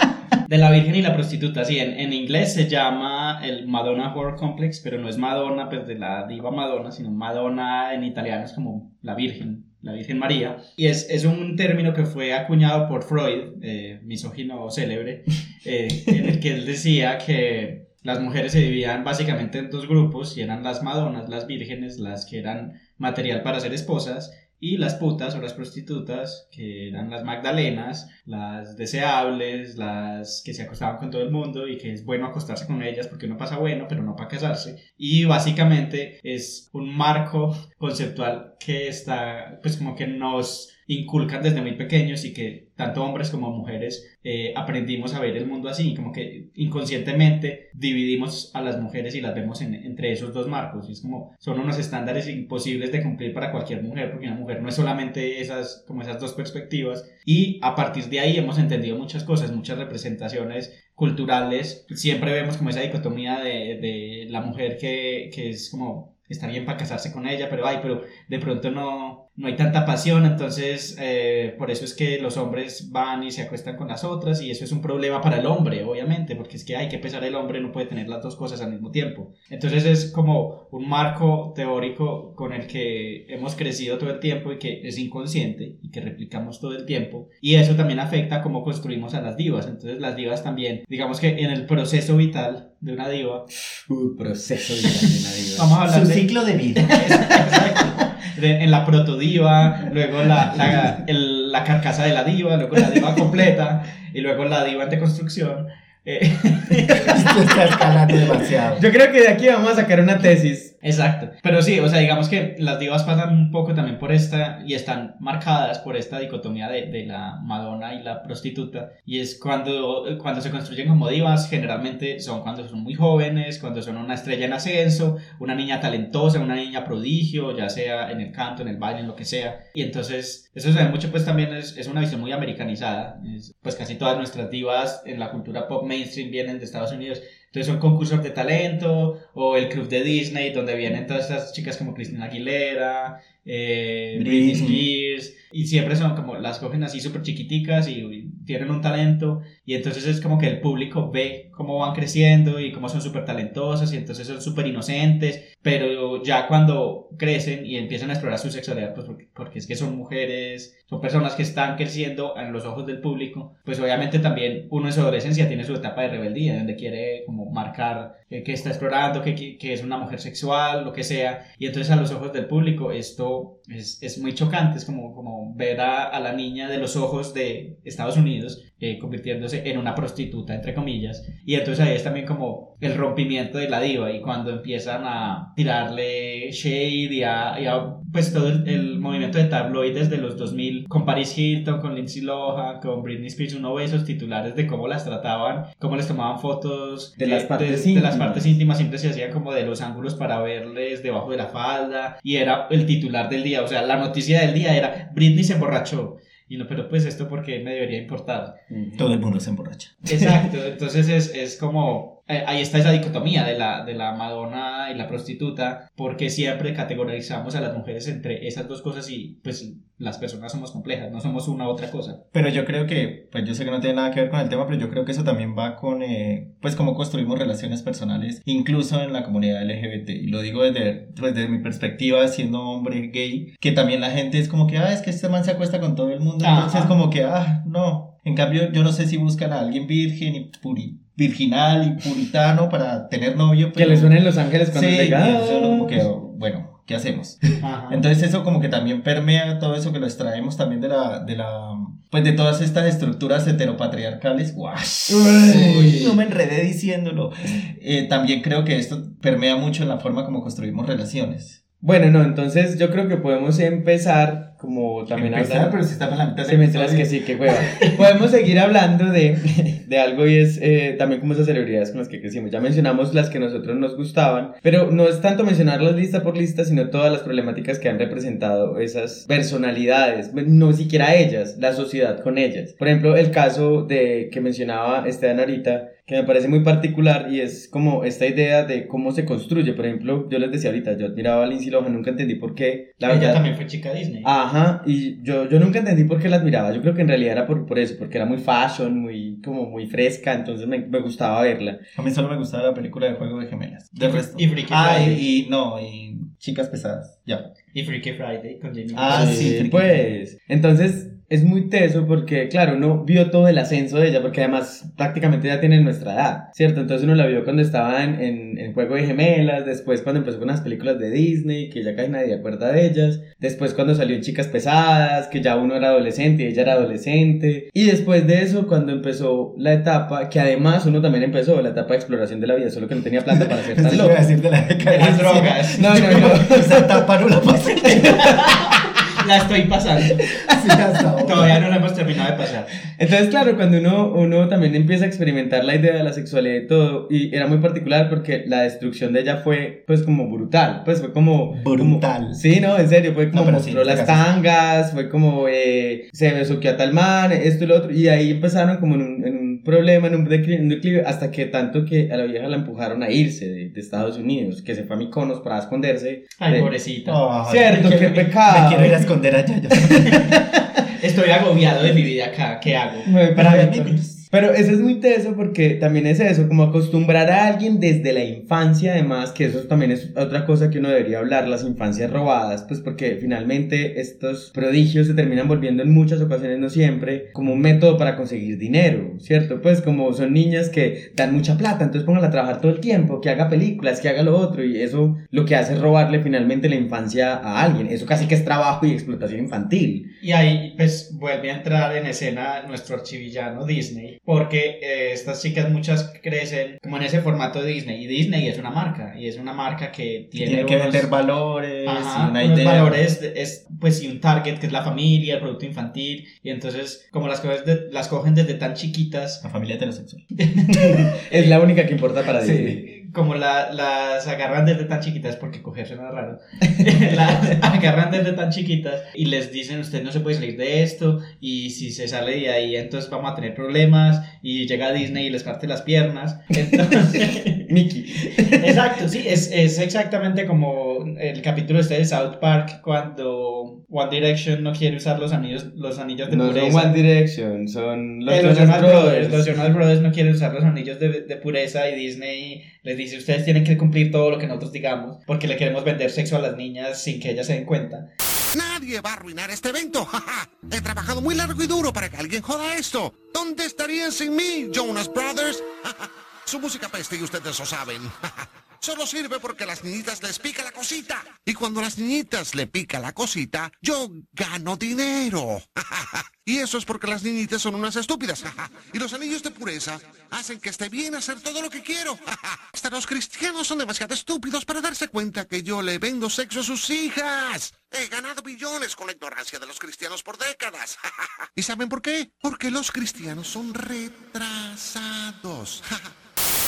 De la virgen y la prostituta, sí. En, inglés se llama el Madonna Horror Complex, pero no es Madonna, pues de la diva Madonna, sino Madonna en italiano es como la virgen, la Virgen María. Y es, es un término que fue acuñado por Freud, eh, misógino célebre, eh, en el que él decía que las mujeres se dividían básicamente en dos grupos y eran las Madonas, las vírgenes, las que eran material para ser esposas, y las putas o las prostitutas, que eran las Magdalenas, las deseables, las que se acostaban con todo el mundo y que es bueno acostarse con ellas porque uno pasa bueno, pero no para casarse. Y básicamente es un marco conceptual que está, pues como que nos inculcan desde muy pequeños y que tanto hombres como mujeres eh, aprendimos a ver el mundo así, como que inconscientemente dividimos a las mujeres y las vemos en- entre esos dos marcos. Y es como, son unos estándares imposibles de cumplir para cualquier mujer, porque una mujer no es solamente esas, como esas dos perspectivas. Y a partir de ahí hemos entendido muchas cosas, muchas representaciones culturales. Siempre vemos como esa dicotomía de, de la mujer que, que es como, está bien para casarse con ella, pero ay, pero de pronto no, no hay tanta pasión, entonces eh, por eso es que los hombres van y se acuestan con las otras y eso es un problema para el hombre, obviamente, porque es que hay que pesar el hombre, no puede tener las dos cosas al mismo tiempo. Entonces es como un marco teórico con el que hemos crecido todo el tiempo y que es inconsciente y que replicamos todo el tiempo y eso también afecta cómo construimos a las divas. Entonces las divas también, digamos que en el proceso vital de una diva, Uh, proceso de la diva. vamos a hablar Su de... ciclo de vida. [laughs] Exacto. En la protodiva, luego la, la, el- la carcasa de la diva, luego la diva completa y luego la diva en deconstrucción. Eh, [laughs] Esto está escalando demasiado. Yo creo que de aquí vamos a sacar una tesis Exacto. Pero sí, o sea, digamos que las divas pasan un poco también por esta y están marcadas por esta dicotomía de, de la Madonna y la prostituta. Y es cuando, cuando se construyen como divas, generalmente son cuando son muy jóvenes, cuando son una estrella en ascenso, una niña talentosa, una niña prodigio, ya sea en el canto, en el baile, en lo que sea. Y entonces, eso se ve mucho, pues también es, es una visión muy americanizada. Es- pues casi todas nuestras divas en la cultura pop mainstream vienen de Estados Unidos. Entonces son concursos de talento o el club de Disney donde vienen todas estas chicas como Cristina Aguilera, eh, Britney. Spears y siempre son como las cogen así súper chiquiticas y tienen un talento y entonces es como que el público ve cómo van creciendo y cómo son súper talentosas y entonces son súper inocentes pero ya cuando crecen y empiezan a explorar su sexualidad pues porque, porque es que son mujeres son personas que están creciendo en los ojos del público pues obviamente también uno en su adolescencia tiene su etapa de rebeldía donde quiere como marcar eh, que está explorando que, que es una mujer sexual lo que sea. Y entonces a los ojos del público esto es, es muy chocante es como, como ver a, a la niña de los ojos de Estados Unidos eh, convirtiéndose en una prostituta, entre comillas. Y entonces ahí es también como el rompimiento de la diva y cuando empiezan a tirarle shade y a, y a, pues todo el, el movimiento de tabloides de los 2000 con Paris Hilton, con Lindsay Lohan, con Britney Spears, uno ve esos titulares de cómo las trataban, cómo les tomaban fotos De las partes de, de íntimas. las partes íntimas, siempre se hacían como de los ángulos para verles debajo de la falda y era el titular del día, o sea, la noticia del día era Britney se emborrachó. Y no, pero pues esto porque me debería importar. Todo el mundo se emborracha. Exacto, [laughs] entonces es, es como, eh, ahí está esa dicotomía de la, de la Madonna y la prostituta, porque siempre categorizamos a las mujeres entre esas dos cosas y pues las personas somos complejas, no somos una u otra cosa. Pero yo creo que, pues yo sé que no tiene nada que ver con el tema, pero yo creo que eso también va con, eh, pues cómo construimos relaciones personales, incluso en la comunidad LGBT. Y lo digo desde, pues, desde mi perspectiva, siendo hombre gay, que también la gente es como que, ah, es que este man se acuesta con todo el mundo, Ajá. entonces como que, ah, no. En cambio, yo no sé si buscan a alguien virgen y puri- virginal y puritano para tener novio. Que pero- le suenen los ángeles cuando Sí, llega. como que, bueno, ¿qué hacemos? Ajá. Entonces eso como que también permea todo eso que lo extraemos también de la, de la, pues de todas estas estructuras heteropatriarcales. ¡Wash! Uy. No me enredé diciéndolo. Eh, también creo que esto permea mucho en la forma como construimos relaciones. Bueno, no, entonces yo creo que podemos empezar como también Empezar, hablar- pero si estamos la mitad del mentiras que sí, que hueva. [laughs] Podemos seguir hablando de, de algo y es eh, también como esas celebridades con las que crecimos. Ya mencionamos las que nosotros nos gustaban, pero no es tanto mencionarlas lista por lista, sino todas las problemáticas que han representado esas personalidades, no siquiera ellas, la sociedad con ellas. Por ejemplo, el caso de que mencionaba Esteban ahorita, que me parece muy particular y es como esta idea de cómo se construye. Por ejemplo, yo les decía ahorita, yo admiraba a Lindsay Lohan, nunca entendí por qué. La Ella verdad, también fue chica Disney. Ajá, y yo, yo nunca entendí por qué la admiraba. Yo creo que en realidad era por, por eso, porque era muy fashion, muy, como muy fresca, entonces me, me gustaba verla. A mí solo me gustaba la película de Juego de Gemelas. De Y- resto. y Freaky Ah, y, Friday. y no, y Chicas Pesadas. Ya. Y Freaky Friday con Jamie Ah, sí, pues. Entonces es muy teso porque, claro, uno vio todo el ascenso de ella, porque además prácticamente ya tiene nuestra edad, ¿cierto? Entonces uno la vio cuando estaba en, en, en Juego de Gemelas, después cuando empezó con las películas de Disney, que ya casi nadie acuerda de ellas, después cuando salió en Chicas Pesadas, que ya uno era adolescente y ella era adolescente, y después de eso cuando empezó la etapa, que además uno también empezó, la etapa de exploración de la vida, solo que no tenía plata para [laughs] Eso tan lo loco. iba a decir de la De decadencia. las [laughs] drogas. No, [laughs] no, no. Esa etapa no la pasé. La estoy pasando. [laughs] Sí, hasta. Todavía no la hemos terminado de pasar. Entonces, claro, cuando uno, uno también empieza a experimentar la idea de la sexualidad y todo, y era muy particular porque la destrucción de ella fue, pues, como brutal, pues fue como... Brutal. como- sí, no, en serio, fue como No, mostró sí, las tangas, fue como eh, se besuqueó a tal man, esto y lo otro, y ahí empezaron como en un, en un un declive, en un declive, hasta que tanto que a la vieja la empujaron a irse de, de Estados Unidos, que se fue a Mykonos para esconderse. Ay, de- pobrecita. Ay, Cierto, qué pecado. Me quiero ir a esconder allá. ya. [laughs] Estoy agobiado de mi vida acá. ¿Qué hago? Para ver. Pero eso es muy teso porque también es eso, como acostumbrar a alguien desde la infancia, además, que eso también es otra cosa que uno debería hablar, las infancias robadas, pues porque finalmente estos prodigios se terminan volviendo en muchas ocasiones, no siempre, como un método para conseguir dinero, ¿cierto? Pues como son niñas que dan mucha plata, entonces pónganla a trabajar todo el tiempo, que haga películas, que haga lo otro, y eso lo que hace es robarle finalmente la infancia a alguien, eso casi que es trabajo y explotación infantil. Y ahí, pues, vuelve a entrar en escena nuestro archivillano Disney, porque eh, estas chicas muchas crecen como en ese formato de Disney y Disney es una marca y es una marca que tiene, Tiene que unos- vender valores Ajá, y una unos idea. valores de- es pues sí un target que es la familia, el producto infantil y entonces como las cosas de- las cogen desde tan chiquitas La familia heterosexual. [laughs] Es la única que importa para Sí. Como la- las agarran desde tan chiquitas, porque coger suena raro, [laughs] las agarran desde tan chiquitas y les dicen, usted no se puede salir de esto y si se sale de ahí entonces vamos a tener problemas y llega Disney y les parte las piernas. Entonces, [laughs] Mickey. exacto, sí, es, es exactamente como el capítulo este de South Park cuando One Direction no quiere usar los anillos, los anillos de No pureza. son One Direction, son los, Eh, los Jonas Jonas Brothers. Los Jonas Brothers no quieren usar los anillos de, de pureza y Disney les dice ustedes tienen que cumplir todo lo que nosotros digamos porque le queremos vender sexo a las niñas sin que ellas se den cuenta. Nadie va a arruinar este evento. [laughs] jaja. He trabajado muy largo y duro para que alguien joda esto. ¿Dónde estarían sin mí, Jonas Brothers? [laughs] Su música peste y ustedes lo saben. [laughs] Solo sirve porque las niñitas les pica la cosita. Y cuando las niñitas le pica la cosita, yo gano dinero. [laughs] Y eso es porque las niñitas son unas estúpidas. [laughs] Y los anillos de pureza hacen que esté bien hacer todo lo que quiero. [laughs] Hasta los cristianos son demasiado estúpidos para darse cuenta que yo le vendo sexo a sus hijas. He ganado billones con la ignorancia de los cristianos por décadas. ¿Y saben por qué? Porque los cristianos son retrasados.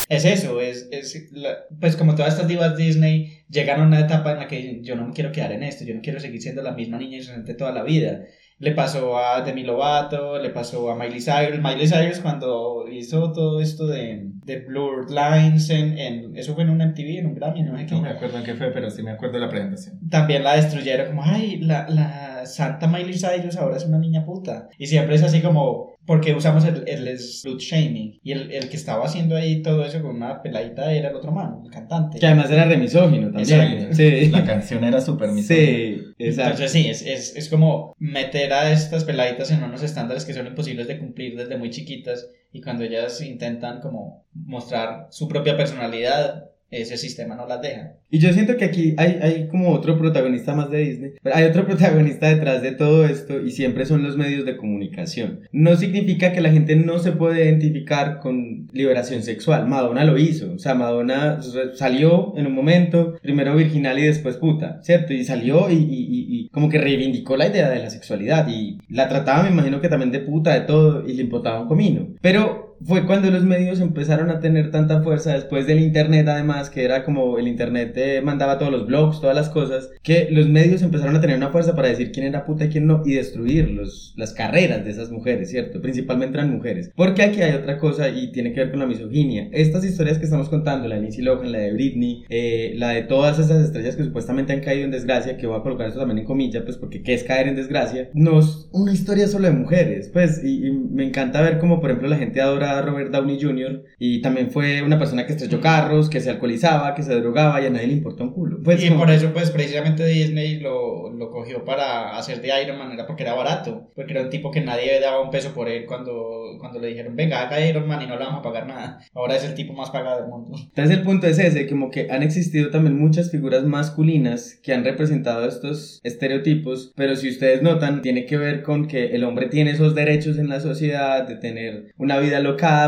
Es eso, es, es la- pues como todas estas divas Disney llegaron a una etapa en la que yo no me quiero quedar en esto, yo no quiero seguir siendo la misma niña inocente toda la vida. Le pasó a Demi Lovato, le pasó a Miley Cyrus. Miley Cyrus cuando hizo todo esto de, de Blurred Lines, en, en- eso fue en un MTV, en un Grammy, no sé qué. No me acuerdo en qué fue, pero sí me acuerdo de la presentación. También la destruyeron como, ay, la, la santa Miley Cyrus ahora es una niña puta. Y siempre es así como, porque usamos el, el slut shaming. Y el, el que estaba haciendo ahí todo eso con una peladita era el otro man, el cantante. Que además era remisógino también. Exacto. Sí. [laughs] La canción era súper misógina. Sí, exacto. Entonces sí, es, es, es como meter a estas peladitas en unos estándares que son imposibles de cumplir desde muy chiquitas y cuando ellas intentan como mostrar su propia personalidad, ese sistema no las deja. Y yo siento que aquí hay, hay como otro protagonista más de Disney, pero hay otro [laughs] protagonista detrás de todo esto y siempre son los medios de comunicación. No significa que la gente no se puede identificar con liberación sexual. Madonna lo hizo, o sea, Madonna salió en un momento, primero virginal y después puta, ¿cierto? Y salió y, y- y- y como que reivindicó la idea de la sexualidad y la trataba, me imagino que también de puta, de todo, y le importaba un comino. Pero fue cuando los medios empezaron a tener tanta fuerza después del internet además que era como el internet eh, mandaba todos los blogs todas las cosas que los medios empezaron a tener una fuerza para decir quién era puta y quién no y destruir los, las carreras de esas mujeres cierto principalmente eran mujeres. Porque aquí hay otra cosa y tiene que ver con la misoginia. Estas historias que estamos contando la de Lindsay Lohan la de Britney eh, la de todas esas estrellas que supuestamente han caído en desgracia que voy a colocar esto también en comillas pues porque qué es caer en desgracia no es una historia solo de mujeres pues y, y me encanta ver como por ejemplo la gente adora a Robert Downey Jr. y también fue una persona que estrelló carros, que se alcoholizaba, que se drogaba y a nadie le importa un culo. Pues y como- por eso, pues precisamente Disney lo, lo cogió para hacer de Iron Man, era porque era barato, porque era un tipo que nadie daba un peso por él cuando, cuando le dijeron, venga, haga Iron Man y no le vamos a pagar nada. Ahora es el tipo más pagado del mundo. Entonces el punto es ese, como que han existido también muchas figuras masculinas que han representado estos estereotipos, pero si ustedes notan, tiene que ver con que el hombre tiene esos derechos en la sociedad de tener una vida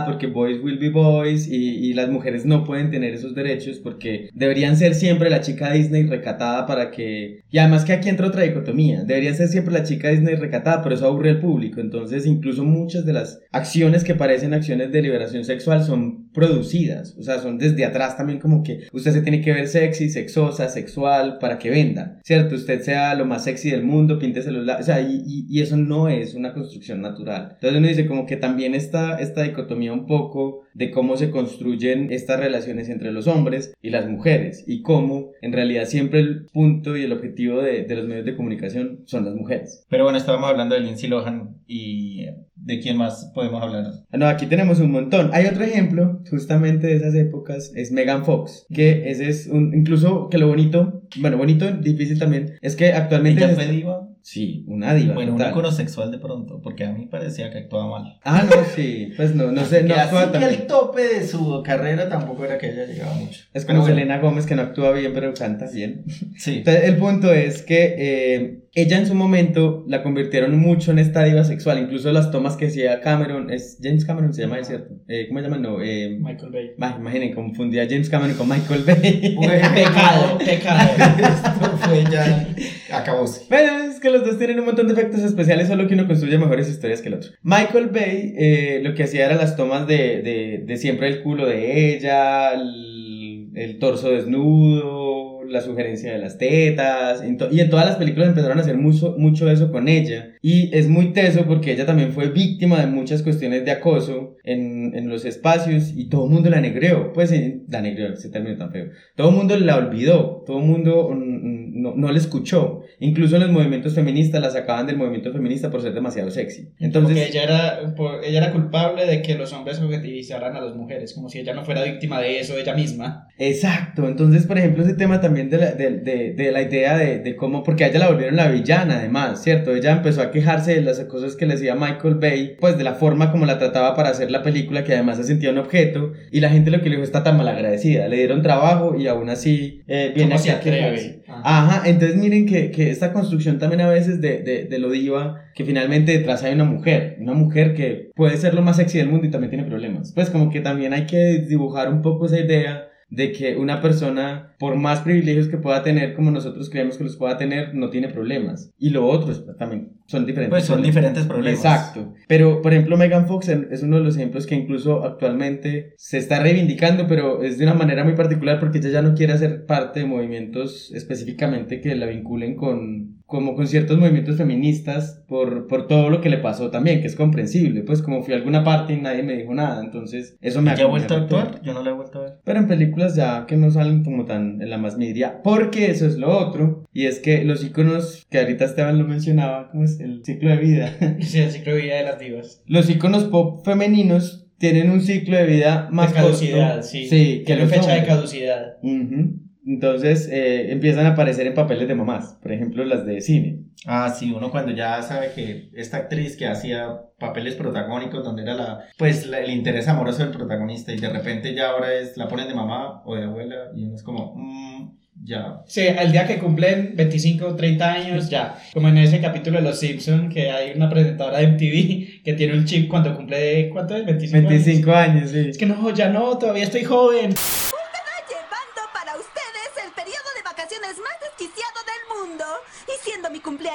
porque boys will be boys y, y las mujeres no pueden tener esos derechos porque deberían ser siempre la chica Disney recatada para que... Y además que aquí entra otra dicotomía, debería ser siempre la chica Disney recatada, pero eso aburre al público, entonces incluso muchas de las acciones que parecen acciones de liberación sexual son producidas, o sea, son desde atrás también como que usted se tiene que ver sexy, sexosa, sexual para que venda, ¿cierto? Usted sea lo más sexy del mundo, píntese los labios, o sea, y, y- y eso no es una construcción natural. Entonces uno dice como que también está esta dicotomía un poco de cómo se construyen estas relaciones entre los hombres y las mujeres y cómo en realidad siempre el punto y el objetivo de, de los medios de comunicación son las mujeres. Pero bueno, estábamos hablando de Lindsay Lohan y de quién más podemos hablar. No, aquí tenemos un montón. Hay otro ejemplo, justamente de esas épocas, es Megan Fox, que ese es un, incluso que lo bonito, bueno, bonito, difícil también, es que actualmente... ¿Ella es- fue diva? Sí, una diva. Bueno, un icono sexual de pronto, porque a mí parecía que actuaba mal. Ah, no, sí, pues no, no sé, no actúa así tan el tope de su carrera tampoco era que ella llegaba mucho. Es como bueno, Selena Gómez que no actúa bien, pero canta bien. Sí. Entonces, el punto es que, eh, ella en su momento la convirtieron mucho en esta diva sexual, incluso las tomas que hacía Cameron, es James Cameron se llama, cierto, eh, ¿cómo se llama? No, eh, Michael Bay. bah, imaginen, confundí a James Cameron con Michael Bay. [laughs] Pecado, [laughs] pecado. Esto fue ya. Acabóse. Bueno, es que los dos tienen un montón de efectos especiales, solo que uno construye mejores historias que el otro. Michael Bay eh, lo que hacía era las tomas de, de, de siempre el culo de ella, el, el torso desnudo, la sugerencia de las tetas, en y en todas las películas empezaron a hacer mucho, mucho eso con ella. Y es muy teso porque ella también fue víctima de muchas cuestiones de acoso en, en los espacios y todo el mundo la negreó, pues eh, la negreó, ese término tan feo. Todo el mundo la olvidó, todo el mundo no, no la escuchó. Incluso en los movimientos feministas la sacaban del movimiento feminista por ser demasiado sexy. Entonces, Entonces, ella era, por- ella era culpable de que los hombres objetivizaran a las mujeres, como si ella no fuera víctima de eso ella misma. exacto. Entonces, por ejemplo, ese tema también de la, de, de- de la idea de, cómo, porque a ella la volvieron la villana, además, ¿cierto? Ella empezó a quejarse de las cosas que le decía Michael Bay, pues de la forma como la trataba para hacer la película, que además se sentía un objeto, y la gente lo que le dijo está tan malagradecida. Le dieron trabajo y aún así eh, viene ¿Cómo se aquí a quejarse. atreve? Ajá. Ajá, entonces miren que, que esta construcción también a veces de lo diva, que finalmente detrás hay una mujer, una mujer que puede ser lo más sexy del mundo y también tiene problemas. Pues como que también hay que dibujar un poco esa idea de que una persona, por más privilegios que pueda tener como nosotros creemos que los pueda tener, no tiene problemas. Y lo otro es- también son diferentes. Pues son diferentes problemas. Exacto. Pero, por ejemplo, Megan Fox es uno de los ejemplos que incluso actualmente se está reivindicando, pero es de una manera muy particular porque ella ya no quiere hacer parte de movimientos específicamente que la vinculen con, como con ciertos movimientos feministas por, por todo lo que le pasó también, que es comprensible. Pues como fui a alguna parte y nadie me dijo nada, entonces eso me ¿Ya ha vuelto a actuar? Yo no la he vuelto a ver. Pero en películas ya que no salen como tan en la más media, porque eso es lo otro, y es que los iconos que ahorita Esteban lo mencionaba, como es el ciclo de vida, [laughs] Sí, el ciclo de vida de las divas. los iconos pop femeninos tienen un ciclo de vida más de caducidad, corto, sí. sí, que los fecha de hombres. caducidad. Ujú. Entonces eh, empiezan a aparecer en papeles de mamás, por ejemplo las de cine. Ah, sí, uno cuando ya sabe que esta actriz que hacía papeles protagónicos donde era la, pues la- el interés amoroso del protagonista y de repente ya ahora es, la ponen de mamá o de abuela y uno es como, mm, ya. Sí, el día que cumplen 25 o 30 años, ya. Como en ese capítulo de Los Simpsons, que hay una presentadora de MTV que tiene un chip cuando cumple, ¿cuánto es? 25, años. 25 años, sí. Es que no, ya no, todavía estoy joven.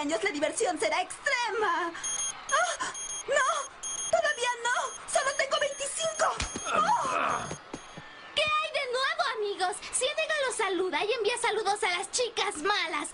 Cumpleaños, la diversión será extrema. ¡Ah! ¡No! ¡Todavía no! ¡Solo tengo 25! ¡Oh! ¿Qué hay de nuevo, amigos? Ciénega los saluda y envía saludos a las chicas malas.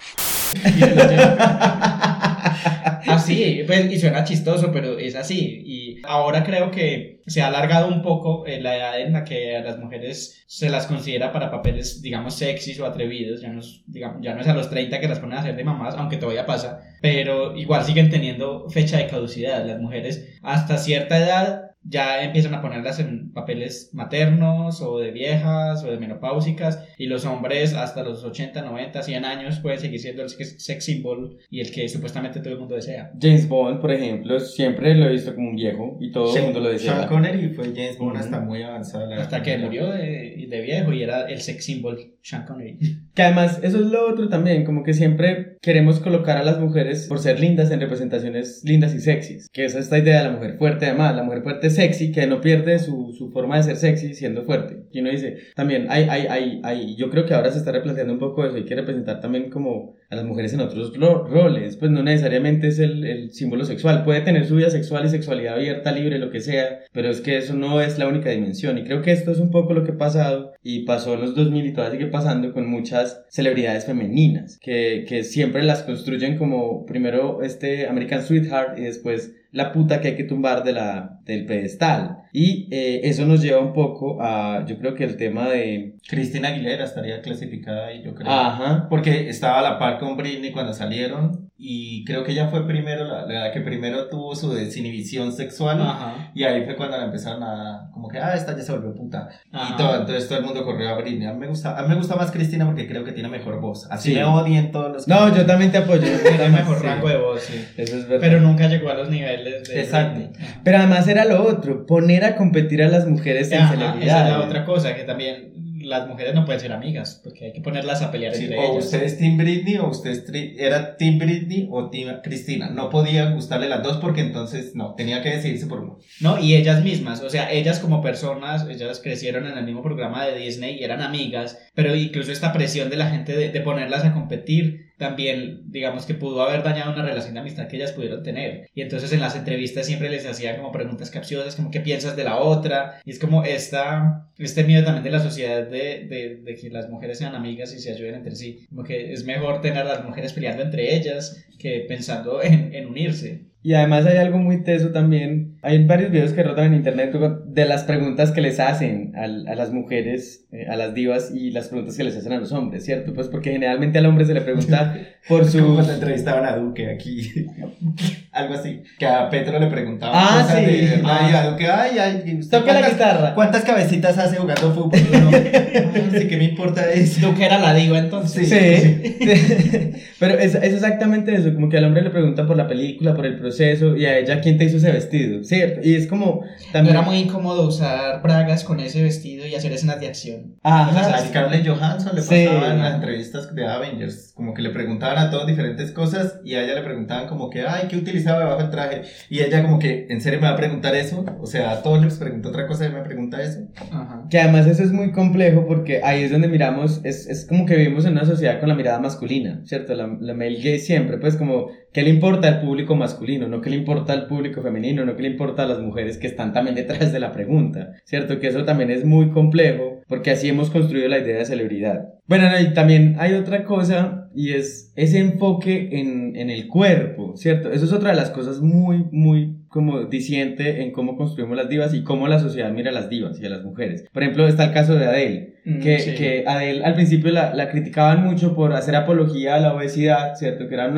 [laughs] Así, pues, y suena chistoso, pero es así. Ahora creo que se ha alargado un poco eh, la edad en la que a las mujeres se las considera para papeles, digamos, sexys o atrevidos. Ya no, digamos, ya no es a los 30 que las ponen a hacer de mamás, aunque todavía pasa. Pero igual siguen teniendo fecha de caducidad. Las mujeres hasta cierta edad ya empiezan a ponerlas en papeles maternos o de viejas o de menopáusicas y los hombres hasta los 80, 90, 100 años pueden seguir siendo el sex sex symbol y el que supuestamente todo el mundo desea. James Bond, por ejemplo, siempre lo he visto como un viejo y todo el mundo lo decía. Sean Connery fue James Bond Ujú. hasta muy avanzada. la edad Hasta que murió de, de viejo y era el sex symbol Sean Connery. Que además, eso es lo otro también, como que siempre queremos colocar a las mujeres por ser lindas en representaciones lindas y sexys. Que es esta idea de la mujer fuerte, además, la mujer fuerte sexy, que no pierde su, su forma de ser sexy siendo fuerte. Y uno dice, también hay, hay, hay, hay, yo creo que ahora se está replanteando un poco eso, hay que representar también como a las mujeres en otros ro- roles, pues no necesariamente es el, el símbolo sexual, puede tener su vida sexual y sexualidad abierta, libre, lo que sea, pero es que eso no es la única dimensión. Y creo que esto es un poco lo que ha pasado y pasó en los 2000 y todavía sigue pasando con muchas celebridades femeninas, que, que siempre las construyen como primero este American Sweetheart y después la puta que hay que tumbar de la, del pedestal. Y eh, eso nos lleva un poco a, yo creo que el tema de... Cristina Aguilera estaría clasificada ahí, yo creo. Ajá. Porque estaba a la par con Britney cuando salieron y creo que ella fue primero la, la que primero tuvo su desinhibición sexual Ajá. y ahí fue cuando la empezaron a como que ah esta ya se volvió puta Ajá. y todo entonces todo el mundo corrió a Britney a mí me gusta a mí me gusta más Cristina porque creo que tiene mejor voz así Sí. me odien todos los No, yo también te apoyo. [laughs] Tiene mejor Sí. rango de voz, sí. Eso es verdad. Pero nunca llegó a los niveles de... Exacto. Pero además era lo otro, poner a competir a las mujeres en Ajá, celebridades. esa es la otra cosa, que también las mujeres no pueden ser amigas, porque hay que ponerlas a pelear Sí, entre o ellas. usted es Team Britney o usted es tri- era Team Britney o Team Cristina. No podía gustarle las dos porque entonces no, tenía que decidirse por uno. No, y ellas mismas, o sea, ellas como personas, ellas crecieron en el mismo programa de Disney y eran amigas, pero incluso esta presión de la gente de, de ponerlas a competir también, digamos que pudo haber dañado una relación de amistad que ellas pudieron tener. Y entonces en las entrevistas siempre les hacían como preguntas capciosas, como qué piensas de la otra, y es como esta, este miedo también de la sociedad de, de, de que las mujeres sean amigas y se ayuden entre sí, como que es mejor tener a las mujeres peleando entre ellas que pensando en, en unirse. Y además hay algo muy teso también. Hay varios videos que rotan en internet de las preguntas que les hacen al- a, las mujeres, eh, a las divas, y las preguntas que les hacen a los hombres, ¿cierto? Pues porque generalmente al hombre se le pregunta [laughs] por como su... cuando entrevistaban a Duque aquí. [laughs] Algo así. Que a Petro le preguntaban Ah, cosas sí. de verdad y Ah. a Duque, ay, ay, ¿y usted Toca la guitarra. ¿Cuántas cabecitas hace jugando fútbol? [laughs] Uno, "Ay, sí, ¿qué me importa eso? Tú que era la diva entonces. Sí, pero es, es exactamente eso, como que al hombre le preguntan por la película, por el proceso, y a ella, ¿quién te hizo ese vestido? ¿Cierto? Y es como... También... era muy incómodo usar bragas con ese vestido y hacer escenas de acción. Ajá. A Scarlett Johansson le Sí. pasaban en las entrevistas de Avengers, como que le preguntaban a todos diferentes cosas y a ella le preguntaban como que, ay, ¿qué utilizaba debajo del traje? Y ella como que, ¿en serio me va a preguntar eso? O sea, a todos les preguntó otra cosa y me pregunta eso. Ajá. Que además eso es muy complejo porque ahí es donde miramos, es, es como que vivimos en una sociedad con la mirada masculina, ¿cierto? La, la male gay siempre, pues como, ¿qué le importa al público masculino? No qué le importa al público femenino, no qué le importa a las mujeres que están también detrás de la pregunta, ¿cierto? Que eso también es muy complejo porque así hemos construido la idea de celebridad. Bueno, no, y también hay otra cosa y es ese enfoque en, en el cuerpo, ¿cierto? Eso es otra de las cosas muy, muy como diciente en cómo construimos las divas y cómo la sociedad mira a las divas y a las mujeres. Por ejemplo, está el caso de Adele, Mm, que, sí. que Adele al principio la, la criticaban mucho por hacer apología a la obesidad, ¿cierto? Que eran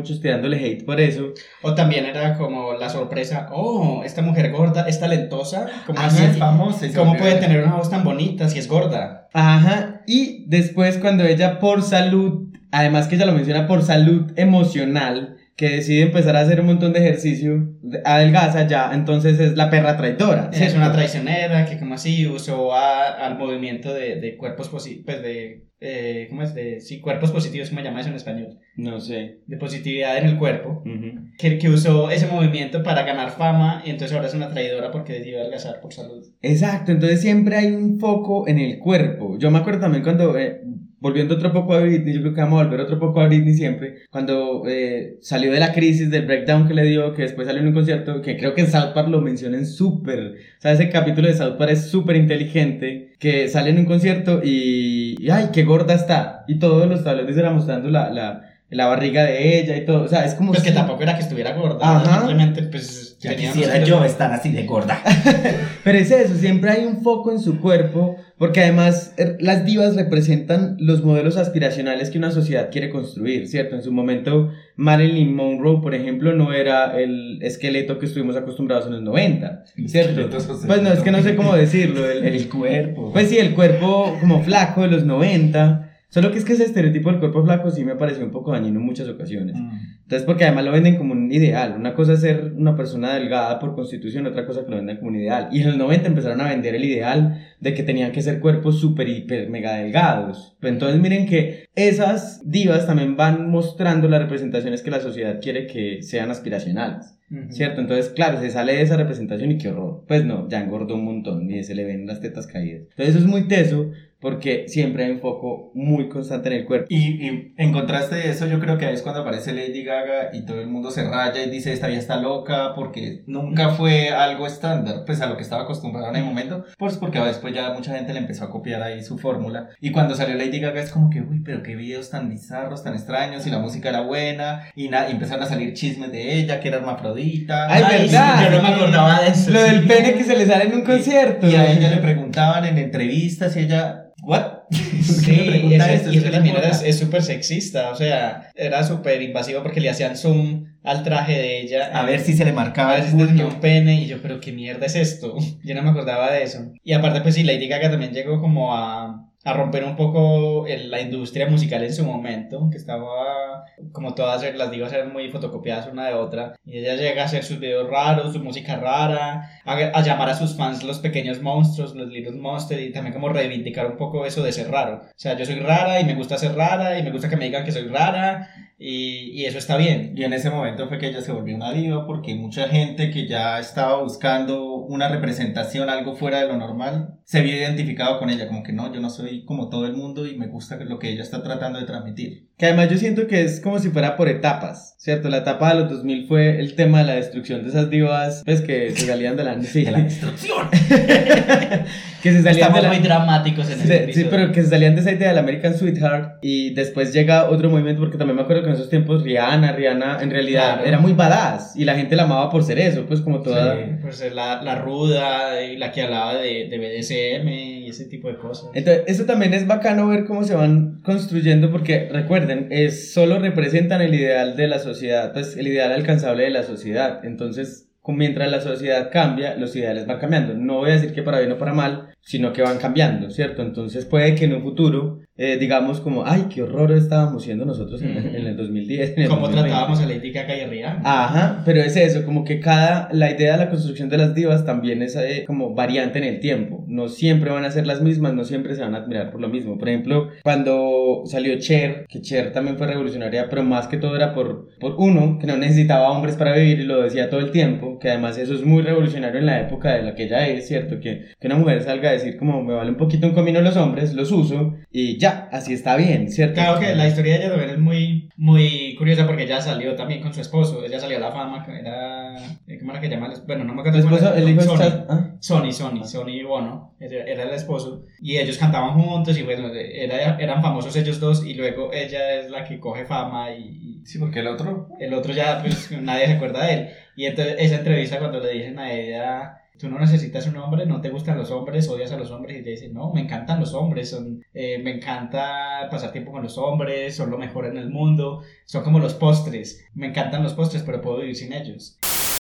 muchos tirándole hate por eso. O también era como la sorpresa, oh, esta mujer gorda es talentosa, ¿cómo, Así es famosa. ¿Cómo puede tener una voz tan bonita si es gorda? Ajá, y después cuando ella por salud, además que ella lo menciona por salud emocional, que decide empezar a hacer un montón de ejercicio, de- adelgaza ya, entonces es la perra traidora. Es ¿cierto? una traicionera que como así usó a- al movimiento de, de cuerpos positivos, pues de, eh, ¿cómo es? De, sí, cuerpos positivos, ¿cómo llama eso en español? No sé. De positividad en el cuerpo. Ujú. Que, que usó ese movimiento para ganar fama y entonces ahora es una traidora porque decidió adelgazar por salud. Exacto, entonces siempre hay un foco en el cuerpo. Yo me acuerdo también cuando, eh, volviendo otro poco a Britney, yo creo que vamos a volver otro poco a Britney siempre, cuando eh, salió de la crisis, del breakdown que le dio, que después salió en un concierto, que creo que en South Park lo mencionan súper, o sea, ese capítulo de South Park es súper inteligente, que sale en un concierto y, y, ay, qué gorda está, y todos los tablones eran mostrando la, la, la barriga de ella y todo, o sea, es como... Pues que tampoco era que estuviera gorda, Ajá. simplemente pues Ya quisiera yo estar así de gorda. [laughs] Pero es eso, siempre hay un foco en su cuerpo, porque además er, las divas representan los modelos aspiracionales que una sociedad quiere construir, ¿cierto? En su momento, Marilyn Monroe, por ejemplo, no era el esqueleto que estuvimos acostumbrados en los 90, ¿cierto? Pues no, es que no sé cómo decirlo, el, el- [laughs] El cuerpo. pues sí, el cuerpo como flaco de los 90. Solo que es que ese estereotipo del cuerpo flaco sí me pareció un poco dañino en muchas ocasiones. Mm. Entonces, porque además lo venden como un ideal. Una cosa es ser una persona delgada por constitución, otra cosa que lo venden como un ideal. Y en los 90 empezaron a vender el ideal de que tenían que ser cuerpos súper, hiper, mega delgados. Pero entonces miren que esas divas también van mostrando las representaciones que la sociedad quiere que sean aspiracionales. ¿Cierto? Entonces, claro, se sale de esa representación y qué horror. Pues no, ya engordó un montón y se le ven las tetas caídas. Entonces, eso es muy teso porque siempre hay un foco muy constante en el cuerpo. Y, y en contraste de eso, yo creo que es cuando aparece Lady Gaga y todo el mundo se raya y dice, esta vieja está loca, porque nunca fue algo estándar, pues a lo que estaba acostumbrado en el momento, pues porque después ya mucha gente le empezó a copiar ahí su fórmula. Y cuando salió Lady Gaga es como que, uy, pero qué videos tan bizarros, tan extraños, y la música era buena, y, y empezaron a salir chismes de ella, que era hermafrodita. Ay, Ay, ¿verdad? yo no me acordaba de eso. Lo sí. del pene que se le sale en un concierto. Y a ella le preguntaban en entrevistas y ella, ¿what? [laughs] ¿Por qué Sí, eso- esto? y eso ¿Qué le también era- es súper sexista, o sea, era súper invasivo porque le hacían zoom al traje de ella. A ver si se le marcaba a el ver si tenía un pene y yo, pero qué mierda es esto. [laughs] Yo no me acordaba de eso. Y aparte, pues sí, Lady Gaga también llegó como a, a romper un poco el- la industria musical en su momento, que estaba, como todas las divas eran muy fotocopiadas una de otra, y ella llega a hacer sus videos raros, su música rara, a, llamar a sus fans los pequeños monstruos, los little monsters, y también como reivindicar un poco eso de ser raro. O sea, yo soy rara y me gusta ser rara, y me gusta que me digan que soy rara, y, y eso está bien. Y en ese momento fue que ella se volvió una diva porque mucha gente que ya estaba buscando una representación, algo fuera de lo normal, se vio identificado con ella, como que no, yo no soy como todo el mundo y me gusta lo que ella está tratando de transmitir. Que además yo siento que es como si fuera por etapas, ¿cierto? La etapa de los 2000 fue el tema de la destrucción de esas divas, pues que se salían de la... [laughs] Sí, De la destrucción. [laughs] que se salían Estamos de la... muy dramáticos en Sí, este sí, pero que se salían de esa idea del American Sweetheart y después llega otro movimiento porque también me acuerdo que en esos tiempos Rihanna, Rihanna en realidad Claro. era muy badass y la gente la amaba por ser eso, pues como toda... Sí, pues eh, la, la ruda, y la que hablaba de, de BDSM y ese tipo de cosas. Entonces, eso también es bacano ver cómo se van construyendo, porque recuerden, es, solo representan el ideal de la sociedad, pues el ideal alcanzable de la sociedad. Entonces, mientras la sociedad cambia, los ideales van cambiando. No voy a decir que para bien o para mal, sino que van cambiando, ¿cierto? Entonces, puede que en un futuro, eh, digamos como, ay, qué horror estábamos siendo nosotros en, en el 2010. En el Como 2020". tratábamos a Lady Gaga y Rihanna. Ajá, pero es eso, como que cada, la idea de la construcción de las divas también es eh, como variante en el tiempo. No siempre van a ser las mismas, no siempre se van a admirar por lo mismo. Por ejemplo, cuando salió Cher, que Cher también fue revolucionaria, pero más que todo era por, por uno, que no necesitaba hombres para vivir y lo decía todo el tiempo, que además eso es muy revolucionario en la época de la que ella es, ¿cierto? Que, que una mujer salga a decir como me vale un poquito un comino los hombres, los uso y ya, así está bien, ¿cierto? Claro que la historia de ella también es muy, muy curiosa porque ella salió también con su esposo. Ella salió a la fama, que era. eh, ¿Cómo era que llama? Bueno, no me acuerdo. El esposo, el hijo Sony. está... ¿ah? Sony, Sony, Sony Bono, era el esposo, y ellos cantaban juntos y bueno, era, eran famosos ellos dos y luego ella es la que coge fama y, Sí, porque el otro... el otro ya pues nadie se acuerda de él. Y entonces esa entrevista cuando le dicen a ella, tú no necesitas un hombre, no te gustan los hombres, odias a los hombres, y ella dice, no, me encantan los hombres, son, eh, me encanta pasar tiempo con los hombres, son lo mejor en el mundo, son como los postres, me encantan los postres, pero puedo vivir sin ellos.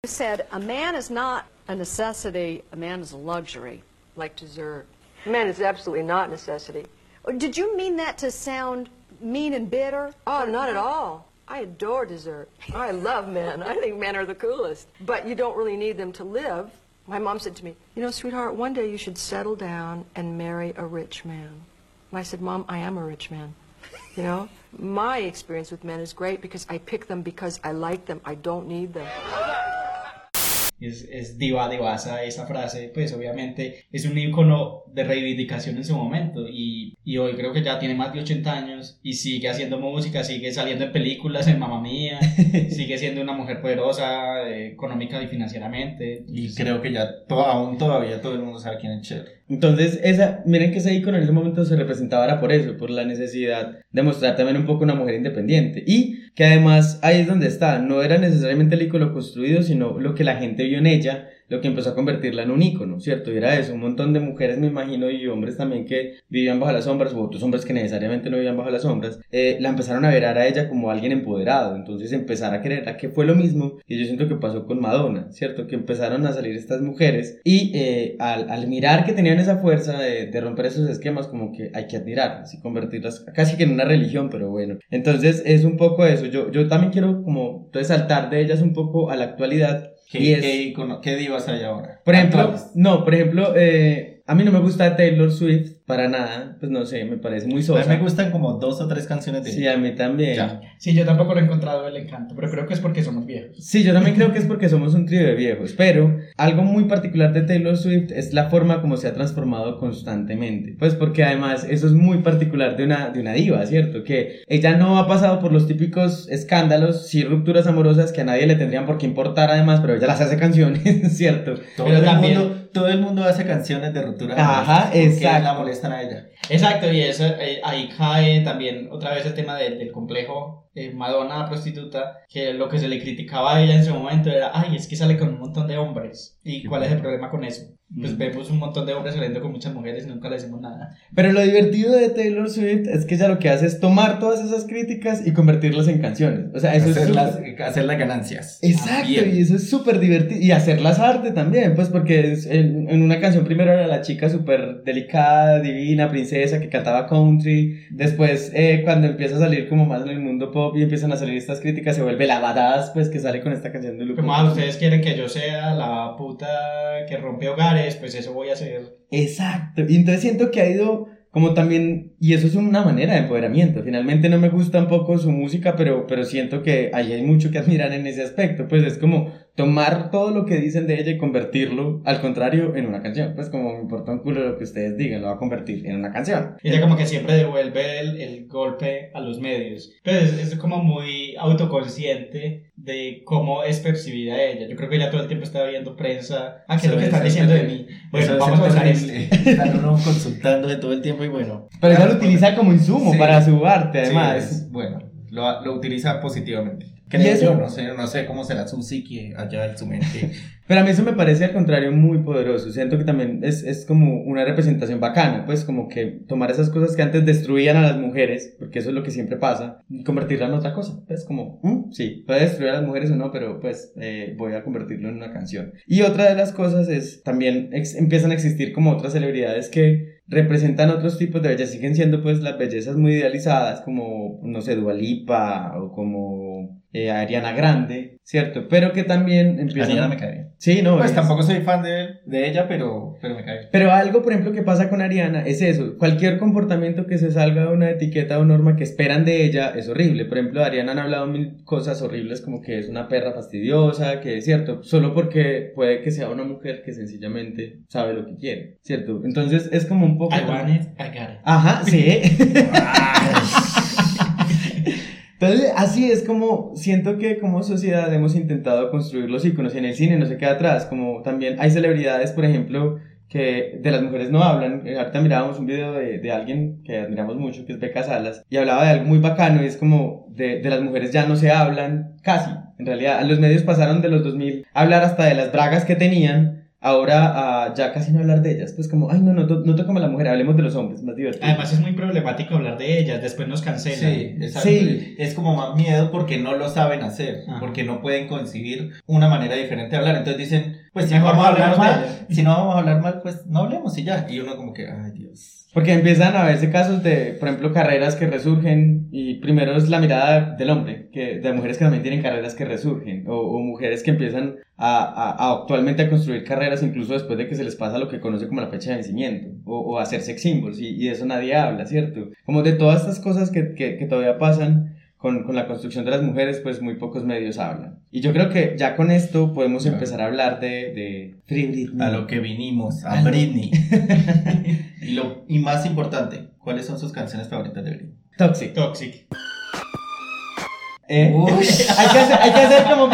You said a man is not a necessity, a man is a luxury, like dessert. A man is absolutely not a necessity. Or Did you mean that to sound mean and bitter? Oh, not at all. I adore dessert. I love men. I think men are the coolest. But you don't really need them to live. My mom said to me, You know, sweetheart, one day you should settle down and marry a rich man. And I said, Mom, I am a rich man. You know, my experience with men is great because I pick them because I like them. I don't need them. Es, es diva, divasa esa frase, pues obviamente es un ícono de reivindicación en su momento y, y hoy creo que ya tiene más de 80 años y sigue haciendo música, sigue saliendo en películas, en Mamma Mía, [laughs] sigue siendo una mujer poderosa eh, económica y financieramente. Y creo que ya to- aún todavía todo el mundo sabe quién es Cher. Entonces, esa, miren que ese icono en ese momento se representaba era por eso, por la necesidad de mostrar también un poco una mujer independiente. Y que además ahí es donde está, no era necesariamente el icono construido, sino lo que la gente vio en ella, lo que empezó a convertirla en un icono, ¿cierto? Era eso, un montón de mujeres, me imagino, y hombres también que vivían bajo las sombras, o otros hombres que necesariamente no vivían bajo las sombras, eh, la empezaron a ver a ella como alguien empoderado, entonces empezar a creer que fue lo mismo, y yo siento que pasó con Madonna, ¿cierto? Que empezaron a salir estas mujeres, y eh, al, mirar que tenían esa fuerza de, de romper esos esquemas, como que hay que admirarlas y convertirlas casi que en una religión, pero bueno. Entonces es un poco eso, yo, yo también quiero como entonces saltar de ellas un poco a la actualidad. ¿Qué, y es- qué, icono- qué divas hay ahora? por ejemplo, Actuales. no, por ejemplo, eh, a mí no me gusta Taylor Swift para nada, pues no sé, me parece muy A sosa. mí me gustan como dos o tres canciones de Sí, a mí también. Ya. Sí, yo tampoco lo he encontrado el encanto, pero creo que es porque somos viejos. Sí, yo también creo que es porque somos un trío de viejos, pero algo muy particular de Taylor Swift es la forma como se ha transformado constantemente. Pues porque además eso es muy particular de una, de una diva, ¿cierto? Que ella no ha pasado por los típicos escándalos, sí rupturas amorosas que a nadie le tendrían por qué importar además, pero ella las hace canciones, [laughs] ¿cierto? Todo, Pero el también- mundo, todo el mundo hace canciones de ruptura. Ajá, ¿Por qué exacto. la molestan a ella? Exacto, y eso, eh, ahí cae también otra vez el tema del, del complejo eh, Madonna prostituta, que lo que se le criticaba a ella en su momento era, ay, es que sale con un montón de hombres. ¿Y cuál es el problema con eso? Pues vemos un montón de hombres saliendo con muchas mujeres y nunca le decimos nada. Pero lo divertido de Taylor Swift es que ella lo que hace es tomar todas esas críticas y convertirlas en canciones. O sea, eso es hacerlas, súper- hacerlas ganancias. Exacto, y eso es súper divertido. Y hacerlas arte también, pues porque es- en, en una canción primero era la chica súper delicada, divina, princesa que cantaba country. Después, eh, cuando empieza a salir como más en el mundo pop y empiezan a salir estas críticas, se vuelve la badass, pues que sale con esta canción de Luke. Como ah, ustedes quieren que yo sea la puta que rompe hogares, pues eso voy a hacer. Exacto. Y entonces siento que ha ido como también, y eso es una manera de empoderamiento. Finalmente no me gusta un poco su música, pero, pero siento que ahí hay mucho que admirar en ese aspecto. Pues es como tomar todo lo que dicen de ella y convertirlo, al contrario, en una canción. Pues como me importa un culo lo que ustedes digan, lo va a convertir en una canción. Ella como que siempre devuelve el, el golpe a los medios. Pues es, es como muy autoconsciente de cómo es percibida ella. Yo creo que ella todo el tiempo está viendo prensa. Ah, ¿qué es lo que están es diciendo de mí? Bueno, vamos a usar terrible. [laughs] Están uno consultando de todo el tiempo y bueno. Pero ella lo utiliza como insumo para su arte, además. bueno, lo, lo utiliza positivamente. ¿Y Creo eso? yo, no sé, no sé cómo será su psique allá en su mente. [laughs] Pero a mí eso me parece al contrario muy poderoso. Siento que también es, es como una representación bacana, pues como que tomar esas cosas que antes destruían a las mujeres, porque eso es lo que siempre pasa, y convertirlas en otra cosa. Pues como, "Mm, sí, puede destruir a las mujeres o no, pero pues eh, voy a convertirlo en una canción. Y otra de las cosas es, también empiezan a existir como otras celebridades que representan otros tipos de belleza, siguen siendo pues las bellezas muy idealizadas, como, no sé, Dualipa o como eh, Ariana Grande, ¿cierto? Pero que también empiezan... Ariana me cae bien. Sí, no. Pues es- tampoco soy fan de, de ella, pero, pero me cae bien. Pero algo, por ejemplo, que pasa con Ariana es eso. Cualquier comportamiento que se salga de una etiqueta o norma que esperan de ella es horrible. Por ejemplo, de Ariana han hablado mil cosas horribles como que es una perra fastidiosa, que es cierto, solo porque puede que sea una mujer que sencillamente sabe lo que quiere, ¿cierto? Entonces es como un poco... I want it, I got it. Ajá, sí. [laughs] Entonces, así es como siento que como sociedad hemos intentado construir los iconos en el cine no se queda atrás. Como también hay celebridades, por ejemplo, que de las mujeres no hablan. Eh, Ahorita mirábamos un video de, de alguien que admiramos mucho, que es Beca Salas, y hablaba de algo muy bacano y es como de, de las mujeres ya no se hablan casi. En realidad, los medios pasaron de los 2000 a hablar hasta de las bragas que tenían. Ahora a ya casi no hablar de ellas, pues como, ay no, no, no tocamos a la mujer, hablemos de los hombres, más divertido. Además es muy problemático hablar de ellas, después nos cancelan. Sí, exacto. Sí. Es como más miedo porque no lo saben hacer, Ajá. porque no pueden concebir una manera diferente de hablar. Entonces dicen, pues si Mejor no vamos a hablar mal, si no vamos a hablar mal, pues no hablemos y ya. Y uno como que, ay Dios. Porque empiezan a verse casos de, por ejemplo, carreras que resurgen y primero es la mirada del hombre, que, de mujeres que también tienen carreras que resurgen o, o mujeres que empiezan a, a- a actualmente a construir carreras incluso después de que se les pasa lo que conoce como la fecha de vencimiento o, o hacer sex symbols y, y de eso nadie habla, ¿cierto? Como de todas estas cosas que, que, que todavía pasan con, con la construcción de las mujeres, pues muy pocos medios hablan. Y yo creo que ya con esto podemos Claro. empezar a hablar de, de Free Britney. A lo que vinimos, a Ah. Britney. [laughs] y, lo, y más importante, ¿cuáles son sus canciones favoritas de Britney? Toxic. Toxic. ¿Eh? [laughs] Hay, que hacer, hay que hacer como...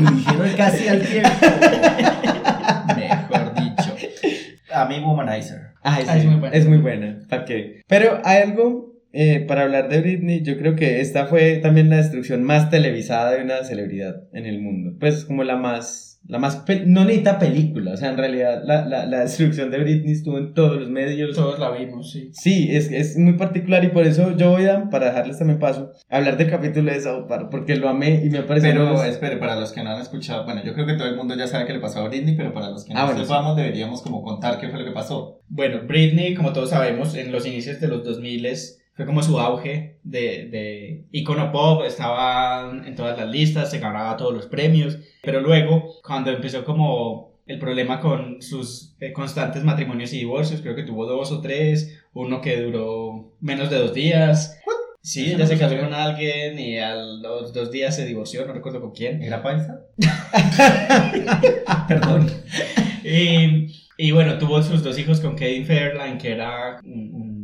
Lo [laughs] dijeron casi al tiempo. Mejor dicho. A mí, Womanizer. Ah, sí, es muy buena. Es muy buena. ¿Para qué? Pero hay algo eh, para hablar de Britney. Yo creo que esta fue también la destrucción más televisada de una celebridad en el mundo. Pues como la más. La más. No necesita película. O sea, en realidad la, la, la destrucción de Britney estuvo en todos los medios. Todos la vimos, sí. Sí, es, es muy particular y por eso yo voy a, para dejarles también paso, a hablar del capítulo de South Park, porque lo amé y me parece... Pero espere, para los que no han escuchado, bueno, yo creo que todo el mundo ya sabe qué le pasó a Britney, pero para los que no Ah, bueno, sepamos, deberíamos como contar qué fue lo que pasó. Bueno, Britney, como todos sabemos, en los inicios de los 2000 fue como su auge de, de icono pop, estaba en todas las listas, se ganaba todos los premios, pero luego, cuando empezó como el problema con sus eh, constantes matrimonios y divorcios, creo que tuvo dos o tres, uno que duró menos de dos días. Sí, Eso ella no se casó con alguien y a los dos días se divorció, no recuerdo con quién. ¿Era paisa? [laughs] Perdón. [laughs] Y, y bueno, tuvo sus dos hijos con Kevin Fairline, que era un, un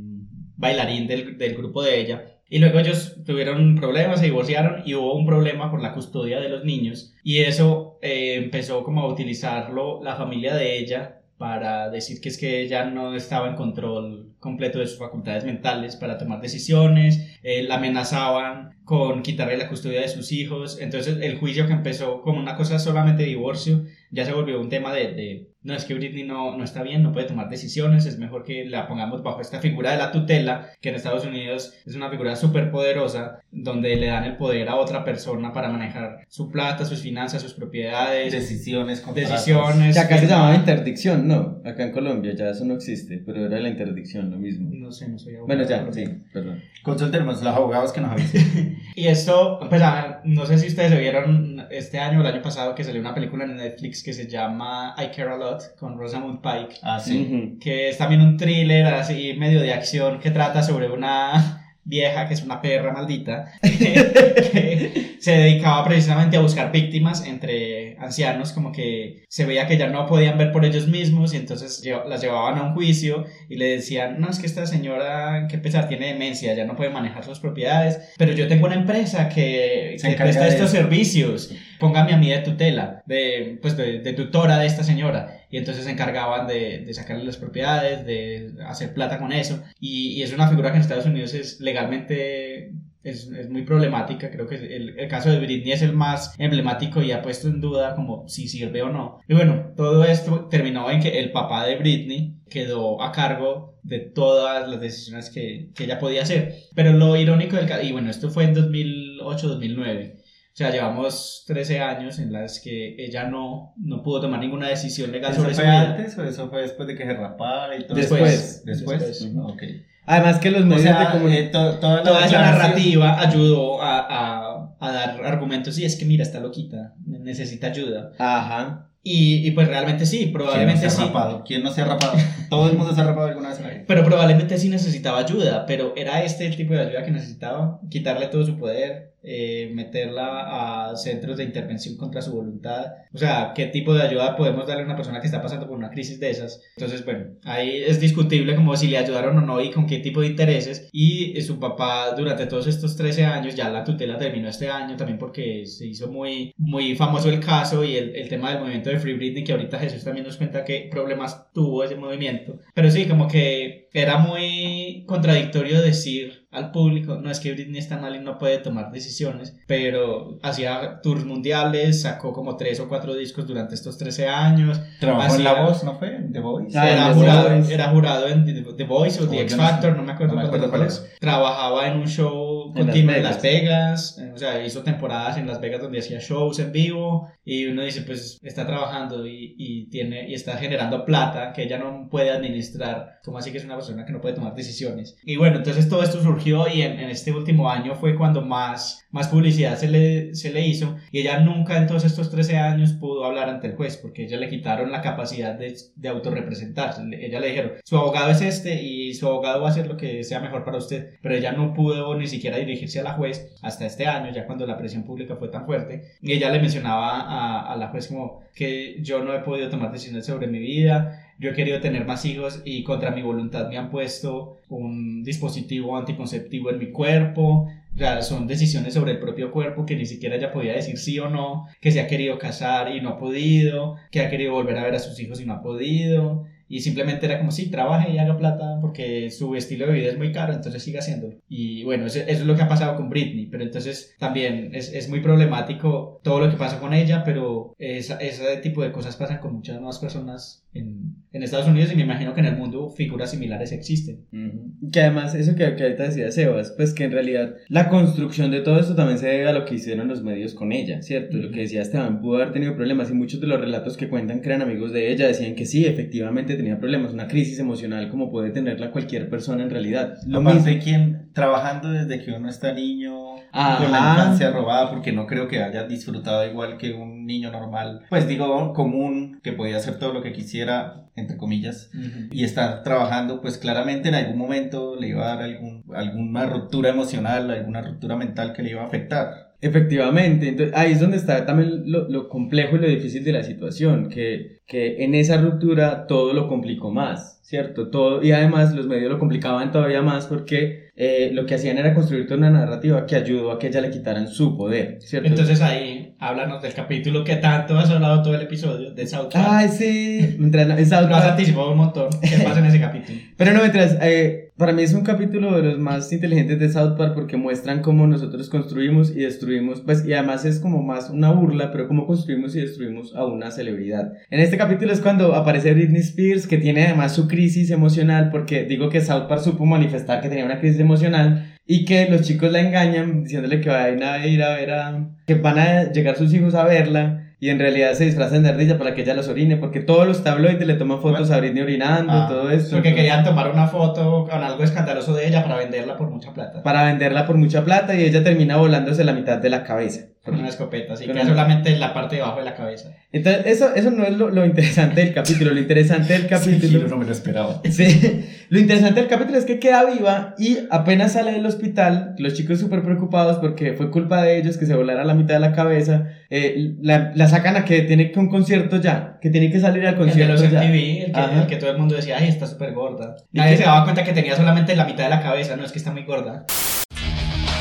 bailarín del, del grupo de ella. Y luego ellos tuvieron problemas, se divorciaron y hubo un problema por la custodia de los niños. Y eso eh, empezó como a utilizarlo la familia de ella para decir que es que ella no estaba en control completo de sus facultades mentales para tomar decisiones, eh, la amenazaban con quitarle la custodia de sus hijos, entonces el juicio que empezó como una cosa solamente de divorcio ya se volvió un tema de, de no, es que Britney no, no está bien, no puede tomar decisiones, es mejor que la pongamos bajo esta figura de la tutela, que en Estados Unidos es una figura súper poderosa, donde le dan el poder a otra persona para manejar su plata, sus finanzas, sus propiedades, Decisiones, contratos. decisiones. Que acá se llamaba interdicción, no. Acá en Colombia ya eso no existe, pero era la interdicción, lo mismo. No sé, no soy abogado. Bueno, ya, pero- sí, perdón. Consultemos los abogados que nos avisen. [laughs] Y esto, pues a- no sé si ustedes lo vieron este año o el año pasado que salió una película en Netflix que se llama I Care a Lot con Rosamund Pike. Ah, sí. Que es también un thriller así medio de acción que trata sobre una vieja que es una perra maldita [laughs] que se dedicaba precisamente a buscar víctimas entre ancianos como que se veía que ya no podían ver por ellos mismos y entonces las llevaban a un juicio y le decían no es que esta señora que pesar tiene demencia ya no puede manejar sus propiedades pero yo tengo una empresa que, Se que presta de estos eso. servicios. Póngame a mí de tutela de pues de, de tutora de esta señora y entonces se encargaban de, de sacarle las propiedades, de hacer plata con eso. Y, y es una figura que en Estados Unidos es legalmente es, es muy problemática. Creo que el, el caso de Britney es el más emblemático y ha puesto en duda como si sirve o no. Y bueno, todo esto terminó en que el papá de Britney quedó a cargo de todas las decisiones que, que ella podía hacer. Pero lo irónico del caso, y bueno, esto fue en 2008-2009. O sea, llevamos 13 años en las que ella no, no pudo tomar ninguna decisión legal ¿Eso sobre fue su vida. antes o eso fue después de que se rapara y todo Después. Después. Después. Ujú, ok. Además que los O medios sea, de comunicación... eh, to- toda, Toda esa narrativa ayudó a, a, a dar argumentos y es que mira, está loquita, necesita ayuda. Ajá. Y, y pues realmente sí, ¿Quién no probablemente se ha sí. rapado? ¿Quién no se ha rapado? [laughs] Todo el mundo se ha rapado alguna vez. Pero probablemente sí necesitaba ayuda, pero era este el tipo de ayuda que necesitaba, quitarle todo su poder, eh, meterla a centros de intervención contra su voluntad. O sea, ¿qué tipo de ayuda podemos darle a una persona que está pasando por una crisis de esas? Entonces, bueno, ahí es discutible como si le ayudaron o no y con qué tipo de intereses. Y eh, su papá durante todos estos 13 años, ya la tutela terminó este año también porque se hizo muy, muy famoso el caso y el, el tema del movimiento de Free Britney, que ahorita Jesús también nos cuenta qué problemas tuvo ese movimiento. Pero sí, como que era muy contradictorio decir al público, no es que Britney está mal y no puede tomar decisiones, pero hacía tours mundiales, sacó como tres o cuatro discos durante estos 13 años. Trabajó en La Voz, ¿no fue? En The Voice. Ah, era, The jurado, Voice. era jurado en The, The Voice o Oh, The X no sé. Factor, no me acuerdo, No me cuál acuerdo cuál es. Trabajaba en un show En Las continuo en Vegas. Las Vegas, eh, o sea, hizo temporadas en Las Vegas donde hacía shows en vivo y uno dice, pues está trabajando y, y tiene y está generando plata que ella no puede administrar, como así que es una persona que no puede tomar decisiones. Y bueno, entonces todo esto surgió y en, en este último año fue cuando más, más publicidad se le, se le hizo y ella nunca en todos estos 13 años pudo hablar ante el juez porque ella le quitaron la capacidad de, de autorrepresentarse. Ella le dijeron, su abogado es este y su abogado va a hacer lo que sea mejor para usted, pero ella no pudo ni siquiera dirigirse a la juez hasta este año, ya cuando la presión pública fue tan fuerte. Y ella le mencionaba a, a la juez como que yo no he podido tomar decisiones sobre mi vida, yo he querido tener más hijos y contra mi voluntad me han puesto un dispositivo anticonceptivo en mi cuerpo. Sea, son decisiones sobre el propio cuerpo que ni siquiera ella podía decir sí o no, que se ha querido casar y no ha podido, que ha querido volver a ver a sus hijos y no ha podido. Y simplemente era como, sí, trabaje y haga plata porque su estilo de vida es muy caro, entonces siga haciéndolo. Y bueno, eso, eso es lo que ha pasado con Britney, pero entonces también es, es muy problemático todo lo que pasa con ella, pero esa- ese tipo de cosas pasan con muchas más personas en, en Estados Unidos y me imagino que en el mundo figuras similares existen. Ujú. Que además, eso que, que ahorita decía Sebas, pues que en realidad la construcción de todo esto también se debe a lo que hicieron los medios con ella, ¿cierto? Lo que decía Esteban, pudo haber tenido problemas y muchos de los relatos que cuentan que eran amigos de ella decían que sí, efectivamente tenía problemas, una crisis emocional como puede tenerla cualquier persona en realidad. Lo Aparte, mismo. quien trabajando desde que uno está niño, Con la infancia robada, porque no creo que haya disfrutado igual que un niño normal, pues digo, común, que podía hacer todo lo que quisiera, entre comillas, y estar trabajando, pues claramente en algún momento le iba a dar algún alguna ruptura emocional, alguna ruptura mental que le iba a afectar. Efectivamente, entonces ahí es donde está también lo, lo complejo y lo difícil de la situación, que, que en esa ruptura todo lo complicó más, ¿cierto? Todo, y además los medios lo complicaban todavía más porque eh, lo que hacían era construir toda una narrativa que ayudó a que ella le quitaran su poder, ¿cierto? Entonces ahí, háblanos del capítulo que tanto has hablado todo el episodio de South Park. Ay, sí, mientras, en South Lo has Park- anticipado un montón. ¿Qué pasa en ese capítulo? [laughs] Pero no, mientras, eh, para mí es un capítulo de los más inteligentes de South Park porque muestran cómo nosotros construimos y destruimos, pues, y además es como más una burla, pero cómo construimos y destruimos a una celebridad. En este capítulo es cuando aparece Britney Spears, que tiene además su crisis emocional, porque digo que South Park supo manifestar que tenía una crisis emocional y que los chicos la engañan diciéndole que van a ir a ver a... que van a llegar sus hijos a verla. Y en realidad se disfrazan de ardilla para que ella los orine, porque todos los tabloides le toman fotos a Britney orinando, Ah, todo esto. Porque querían tomar una foto con algo escandaloso de ella para venderla por mucha plata. para venderla por mucha plata y ella termina volándose la mitad de la cabeza. Con una escopeta, así que solamente en la parte de abajo de la cabeza. Entonces, eso, eso no es lo, lo interesante del capítulo. Lo interesante del [laughs] capítulo. no me lo esperaba. [laughs] Sí. Lo interesante del capítulo es que queda viva y apenas sale del hospital, los chicos súper preocupados porque fue culpa de ellos que se volara la mitad de la cabeza, eh, la, la sacan a que tiene que un concierto ya, que tiene que salir al El de concierto los ya. MTV, el que, el que todo el mundo decía, ay, está súper gorda. ¿Y Nadie se daba cuenta que tenía solamente la mitad de la cabeza, no es que está muy gorda.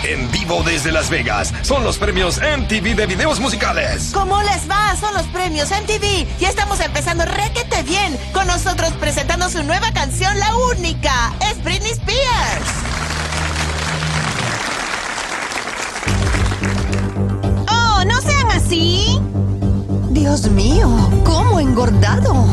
En vivo desde Las Vegas son los premios MTV de videos musicales. ¿Cómo les va? Son los premios MTV. Ya estamos empezando requete bien. Con nosotros presentando su nueva canción, la única. Es Britney Spears. Oh, no sean así. Dios mío, ¿cómo engordado?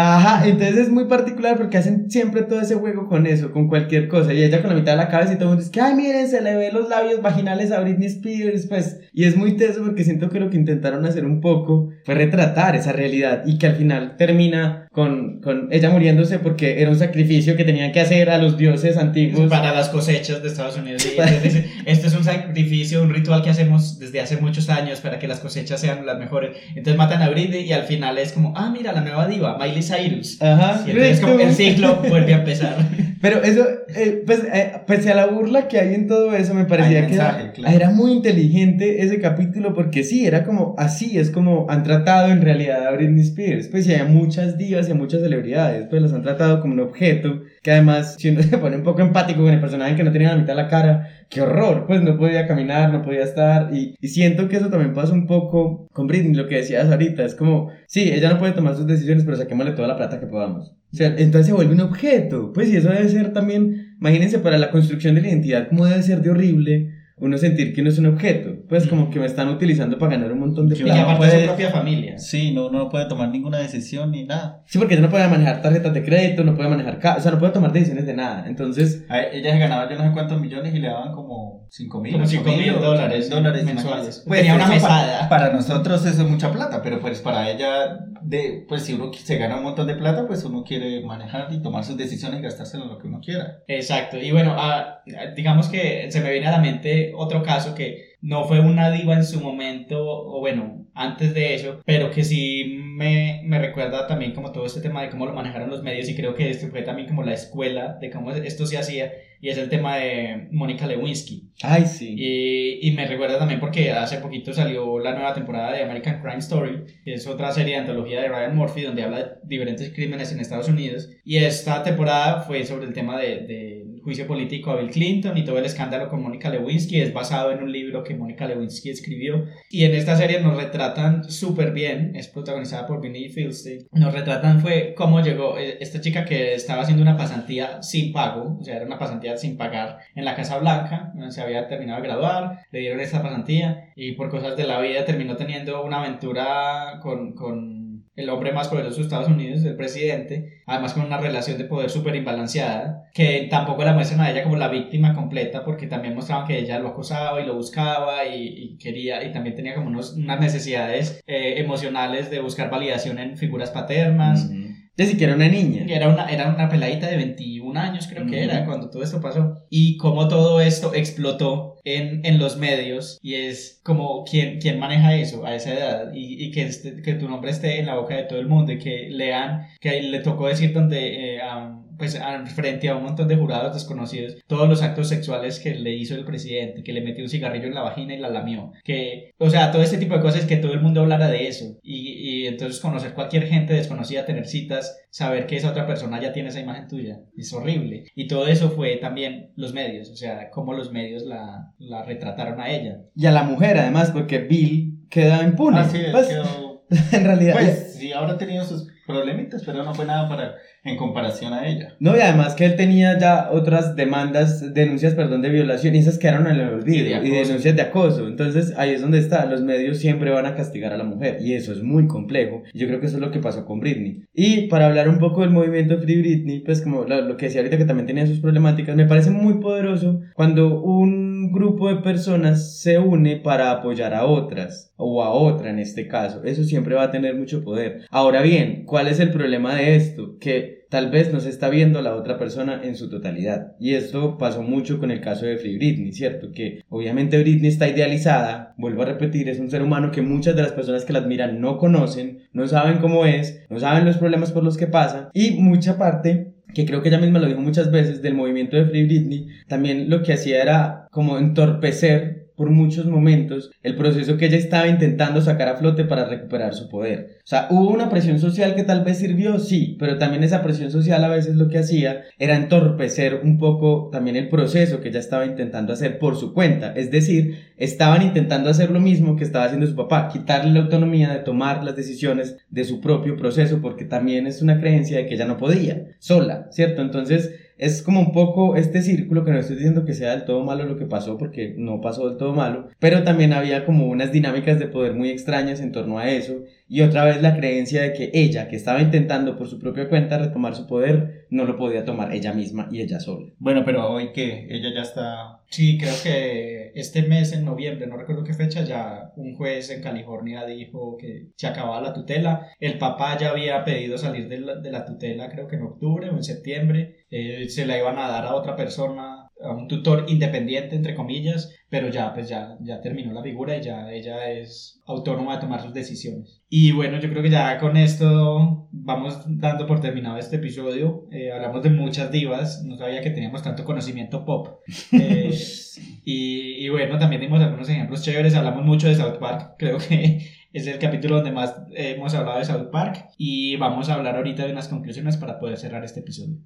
Ajá, entonces es muy particular porque hacen siempre todo ese juego con eso, con cualquier cosa. Y ella con la mitad de la cabeza y todo el mundo dice que, ay, miren, se le ve los labios vaginales a Britney Spears, pues. Y es muy teso porque siento que lo que intentaron hacer un poco fue retratar esa realidad y que al final termina con, con ella muriéndose porque era un sacrificio que tenían que hacer a los dioses antiguos. Para las cosechas de Estados Unidos. [laughs] Y entonces este es un sacrificio, un ritual que hacemos desde hace muchos años para que las cosechas sean las mejores. Entonces matan a Britney y al final es como, ah, mira, la nueva diva, Miley Cyrus. Ajá. Y entonces como el ciclo vuelve a empezar. [laughs] Pero eso, eh, pues, eh, pese a la burla que hay en todo eso, me parecía que era, mensaje, claro. era muy inteligente ese capítulo porque sí, era como así, es como han tratado en realidad a Britney Spears. Pues y hay muchas divas y a muchas celebridades, pues las han tratado como un objeto que además, si uno [laughs] se pone un poco empático con el personaje que no tenía la mitad de la cara, qué horror, pues no podía caminar, no podía estar. Y, siento que eso también pasa un poco con Britney, lo que decías ahorita, es como, sí, ella no puede tomar sus decisiones, pero saquémosle toda la plata que podamos. O sea, entonces se vuelve un objeto. Pues y eso debe ser también, imagínense para la construcción de la identidad, cómo debe ser de horrible uno sentir que uno es un objeto. Pues como que me están utilizando para ganar un montón de Y plata. uno aparte de su propia familia. Sí, no, no puede tomar ninguna decisión ni nada. Sí, porque ella no puede manejar tarjetas de crédito, no puede manejar, ca- o sea, no puede tomar decisiones de nada. Entonces, A ella se ganaba yo no sé cuántos millones y le daban como 5 mil. Como ocho 5 mil o dólares, dólares mensuales. imagínate. Pues tenía una mesada. Para, nosotros eso es mucha plata, pero pues para ella, de, pues si uno se gana un montón de plata, pues uno quiere manejar y tomar sus decisiones y gastárselo en lo que uno quiera. Exacto. Y bueno, ah, digamos que se me viene a la mente otro caso que no fue una diva en su momento, o bueno, antes de eso, pero que sí me, me recuerda también como todo este tema de cómo lo manejaron los medios y creo que este fue también como la escuela de cómo esto se hacía y es el tema de Mónica Lewinsky. ay, sí. Y, y me recuerda también porque hace poquito salió la nueva temporada de American Crime Story, que es otra serie de antología de Ryan Murphy donde habla de diferentes crímenes en Estados Unidos. Y esta temporada fue sobre el tema de, de juicio político a Bill Clinton y todo el escándalo con Mónica Lewinsky. Es basado en un libro que Mónica Lewinsky escribió. Y en esta serie nos retratan súper bien, es protagonizada por Vinny Fieldstein. Nos retratan fue cómo llegó eh, esta chica que estaba haciendo una pasantía sin pago, o sea, era una pasantía sin pagar en la Casa Blanca, se había terminado de graduar, le dieron esta pasantía y por cosas de la vida terminó teniendo una aventura con, con el hombre más poderoso de Estados Unidos, el presidente, además con una relación de poder súper imbalanceada, que tampoco la muestran a ella como la víctima completa, porque también mostraban que ella lo acosaba y lo buscaba y, y quería, y también tenía como unos, unas necesidades eh, emocionales de buscar validación en figuras paternas. Ni siquiera una niña. Era una, era una peladita de 21 años, creo que era, cuando todo esto pasó. Y cómo todo esto explotó en, en los medios. Y es como, ¿quién, quién maneja eso a esa edad? Y, y que, este- que tu nombre esté en la boca de todo el mundo. Y que lean, que le tocó decir donde... eh, am- pues frente a un montón de jurados desconocidos, todos los actos sexuales que le hizo el presidente, que le metió un cigarrillo en la vagina y la lamió, que, o sea, todo este tipo de cosas, que todo el mundo hablara de eso, y entonces conocer cualquier gente desconocida, tener citas, saber que esa otra persona ya tiene esa imagen tuya, es horrible, y todo eso fue también los medios, o sea, cómo los medios la, la retrataron a ella. Y a la mujer, además, porque Bill queda impune. Ah, sí, él Pues, quedó- [laughs] en realidad. Pues sí, ahora ha tenido sus problemitas, pero no fue nada para en comparación a ella. No, y además que él tenía ya otras demandas, denuncias, perdón, de violación, y esas quedaron en el olvido, Y de y, acoso. denuncias de acoso. Entonces, ahí es donde está, los medios siempre van a castigar a la mujer, y eso es muy complejo. Yo creo que eso es lo que pasó con Britney. Y para hablar un poco del movimiento Free Britney, pues como lo, lo que decía ahorita que también tenía sus problemáticas, me parece muy poderoso cuando un grupo de personas se une para apoyar a otras, o a otra en este caso. Eso siempre va a tener mucho poder. Ahora bien, ¿cuál es el problema de esto? Que tal vez no se está viendo la otra persona en su totalidad. Y esto pasó mucho con el caso de Free Britney, ¿cierto? Que obviamente Britney está idealizada, vuelvo a repetir, es un ser humano que muchas de las personas que la admiran no conocen, no saben cómo es, no saben los problemas por los que pasa y mucha parte que creo que ella misma lo dijo muchas veces del movimiento de Free Britney, también lo que hacía era como entorpecer por muchos momentos el proceso que ella estaba intentando sacar a flote para recuperar su poder. O sea, hubo una presión social que tal vez sirvió, sí, pero también esa presión social a veces lo que hacía era entorpecer un poco también el proceso que ella estaba intentando hacer por su cuenta. Es decir, estaban intentando hacer lo mismo que estaba haciendo su papá, quitarle la autonomía de tomar las decisiones de su propio proceso, porque también es una creencia de que ella no podía sola, ¿cierto? Entonces, es como un poco este círculo que no estoy diciendo que sea del todo malo lo que pasó porque no pasó del todo malo, pero también había como unas dinámicas de poder muy extrañas en torno a eso y otra vez la creencia de que ella, que estaba intentando por su propia cuenta retomar su poder, no lo podía tomar ella misma y ella sola. Bueno, pero hoy que ella ya está Sí, creo que este mes, en noviembre, no recuerdo qué fecha, ya un juez en California dijo que se acababa la tutela. El papá ya había pedido salir de la, de la tutela, creo que en octubre o en septiembre. Eh, se la iban a dar a otra persona, a un tutor independiente, entre comillas, pero ya, pues ya, ya terminó la figura y ya ella es autónoma de tomar sus decisiones. Y bueno, yo creo que ya con esto vamos dando por terminado este episodio. Eh, hablamos de muchas divas, no sabía que teníamos tanto conocimiento pop. Eh, [laughs] y, y bueno, también dimos algunos ejemplos chéveres. Hablamos mucho de South Park. Creo que [laughs] es el capítulo donde más hemos hablado de South Park. Y vamos a hablar ahorita de unas conclusiones para poder cerrar este episodio.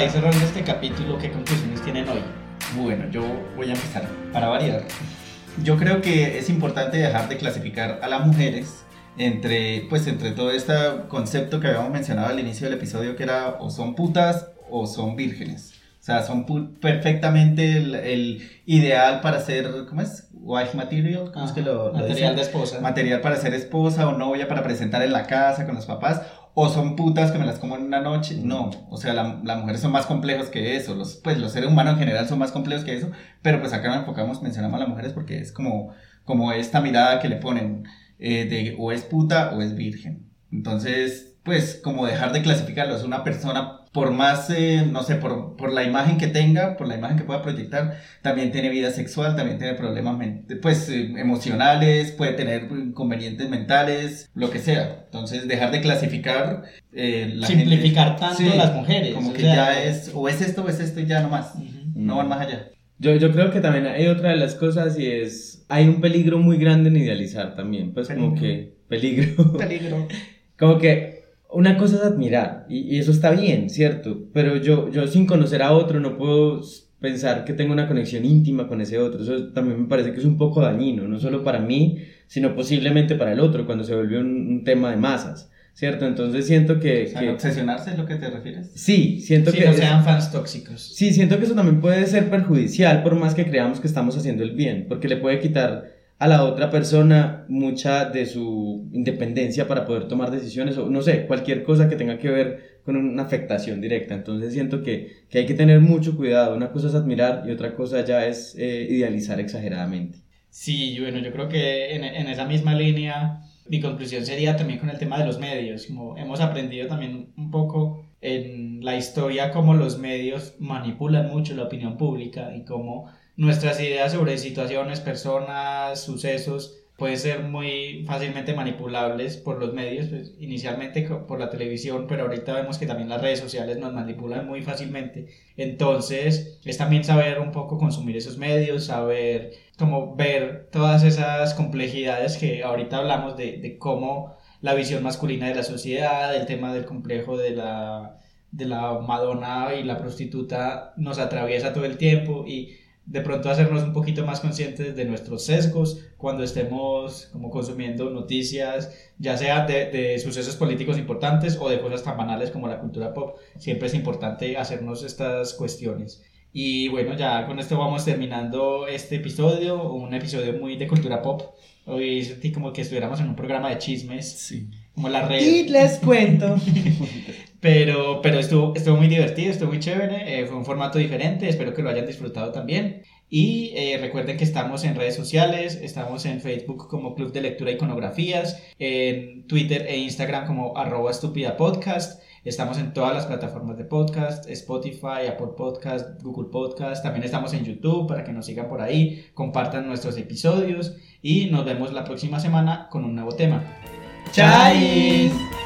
Para ir cerrando este capítulo, ¿qué conclusiones tienen hoy? Bueno, yo voy a empezar para variar. Yo creo que es importante dejar de clasificar a las mujeres entre, pues, entre todo este concepto que habíamos mencionado al inicio del episodio, que era o son putas o son vírgenes. O sea, son perfectamente el, el ideal para ser, ¿cómo es? Wife material, ¿cómo es que lo, lo Material dicen? de esposa. Material para ser esposa o novia para presentar en la casa con los papás. O son putas que me las como en una noche. No, o sea, la- las mujeres son más complejos que eso. Los, pues los seres humanos en general son más complejos que eso. Pero pues acá nos enfocamos, mencionamos a las mujeres porque es como, como esta mirada que le ponen eh, de o es puta o es virgen. Entonces, pues como dejar de clasificarlo. Es una persona, por más, eh, no sé, por, por la imagen que tenga, por la imagen que pueda proyectar, también tiene vida sexual, también tiene problemas pues, eh, emocionales, puede tener inconvenientes mentales, lo que sea. Entonces, dejar de clasificar. eh, la Simplificar gente- tanto las mujeres, Como que sea, ya es, o es esto o es esto y ya no más. No van más allá. Yo, yo creo que también hay otra de las cosas y es, hay un peligro muy grande en idealizar también, pues como que peligro. Peligro. [laughs] Como que una cosa es admirar y, y eso está bien, ¿cierto? Pero yo, yo sin conocer a otro no puedo pensar que tengo una conexión íntima con ese otro. Eso también me parece que es un poco dañino, no solo para mí, sino posiblemente para el otro, cuando se vuelve un, un tema de masas, ¿cierto? Entonces siento que... O sea, que- ¿Obsesionarse es lo que te refieres? Sí, siento Si que... no sean fans tóxicos. Sí, siento que eso también puede ser perjudicial por más que creamos que estamos haciendo el bien, porque le puede quitar a la otra persona mucha de su independencia para poder tomar decisiones o no sé, cualquier cosa que tenga que ver con una afectación directa. Entonces siento que, que hay que tener mucho cuidado. Una cosa es admirar y otra cosa ya es eh, idealizar exageradamente. Sí, bueno, yo creo que en, en esa misma línea mi conclusión sería también con el tema de los medios. Como hemos aprendido también un poco en la historia cómo los medios manipulan mucho la opinión pública y cómo nuestras ideas sobre situaciones, personas, sucesos pueden ser muy fácilmente manipulables por los medios, pues, inicialmente por la televisión, pero ahorita vemos que también las redes sociales nos manipulan muy fácilmente. Entonces, es también saber un poco consumir esos medios, saber cómo ver todas esas complejidades que ahorita hablamos de, de cómo la visión masculina de la sociedad, el tema del complejo de la, de la Madonna y la prostituta nos atraviesa todo el tiempo y de pronto hacernos un poquito más conscientes de nuestros sesgos cuando estemos como consumiendo noticias, ya sea de, de, sucesos políticos importantes o de cosas tan banales como la cultura pop. Siempre es importante hacernos estas cuestiones. Y bueno, ya con esto vamos terminando este episodio, un episodio muy de cultura pop. Hoy sentí como que estuviéramos en un programa de chismes. Sí. Como la red. Y les cuento. [laughs] Pero, pero estuvo, estuvo muy divertido, estuvo muy chévere, eh, fue un formato diferente, espero que lo hayan disfrutado también. Y eh, recuerden que estamos en redes sociales, estamos en Facebook como Club de Lectura Iconografías, en Twitter e Instagram como arroba estúpida podcast. Estamos en todas las plataformas de podcast, Spotify, Apple Podcast, Google Podcast. También estamos en YouTube para que nos sigan por ahí, compartan nuestros episodios y nos vemos la próxima semana con un nuevo tema. ¡Chais!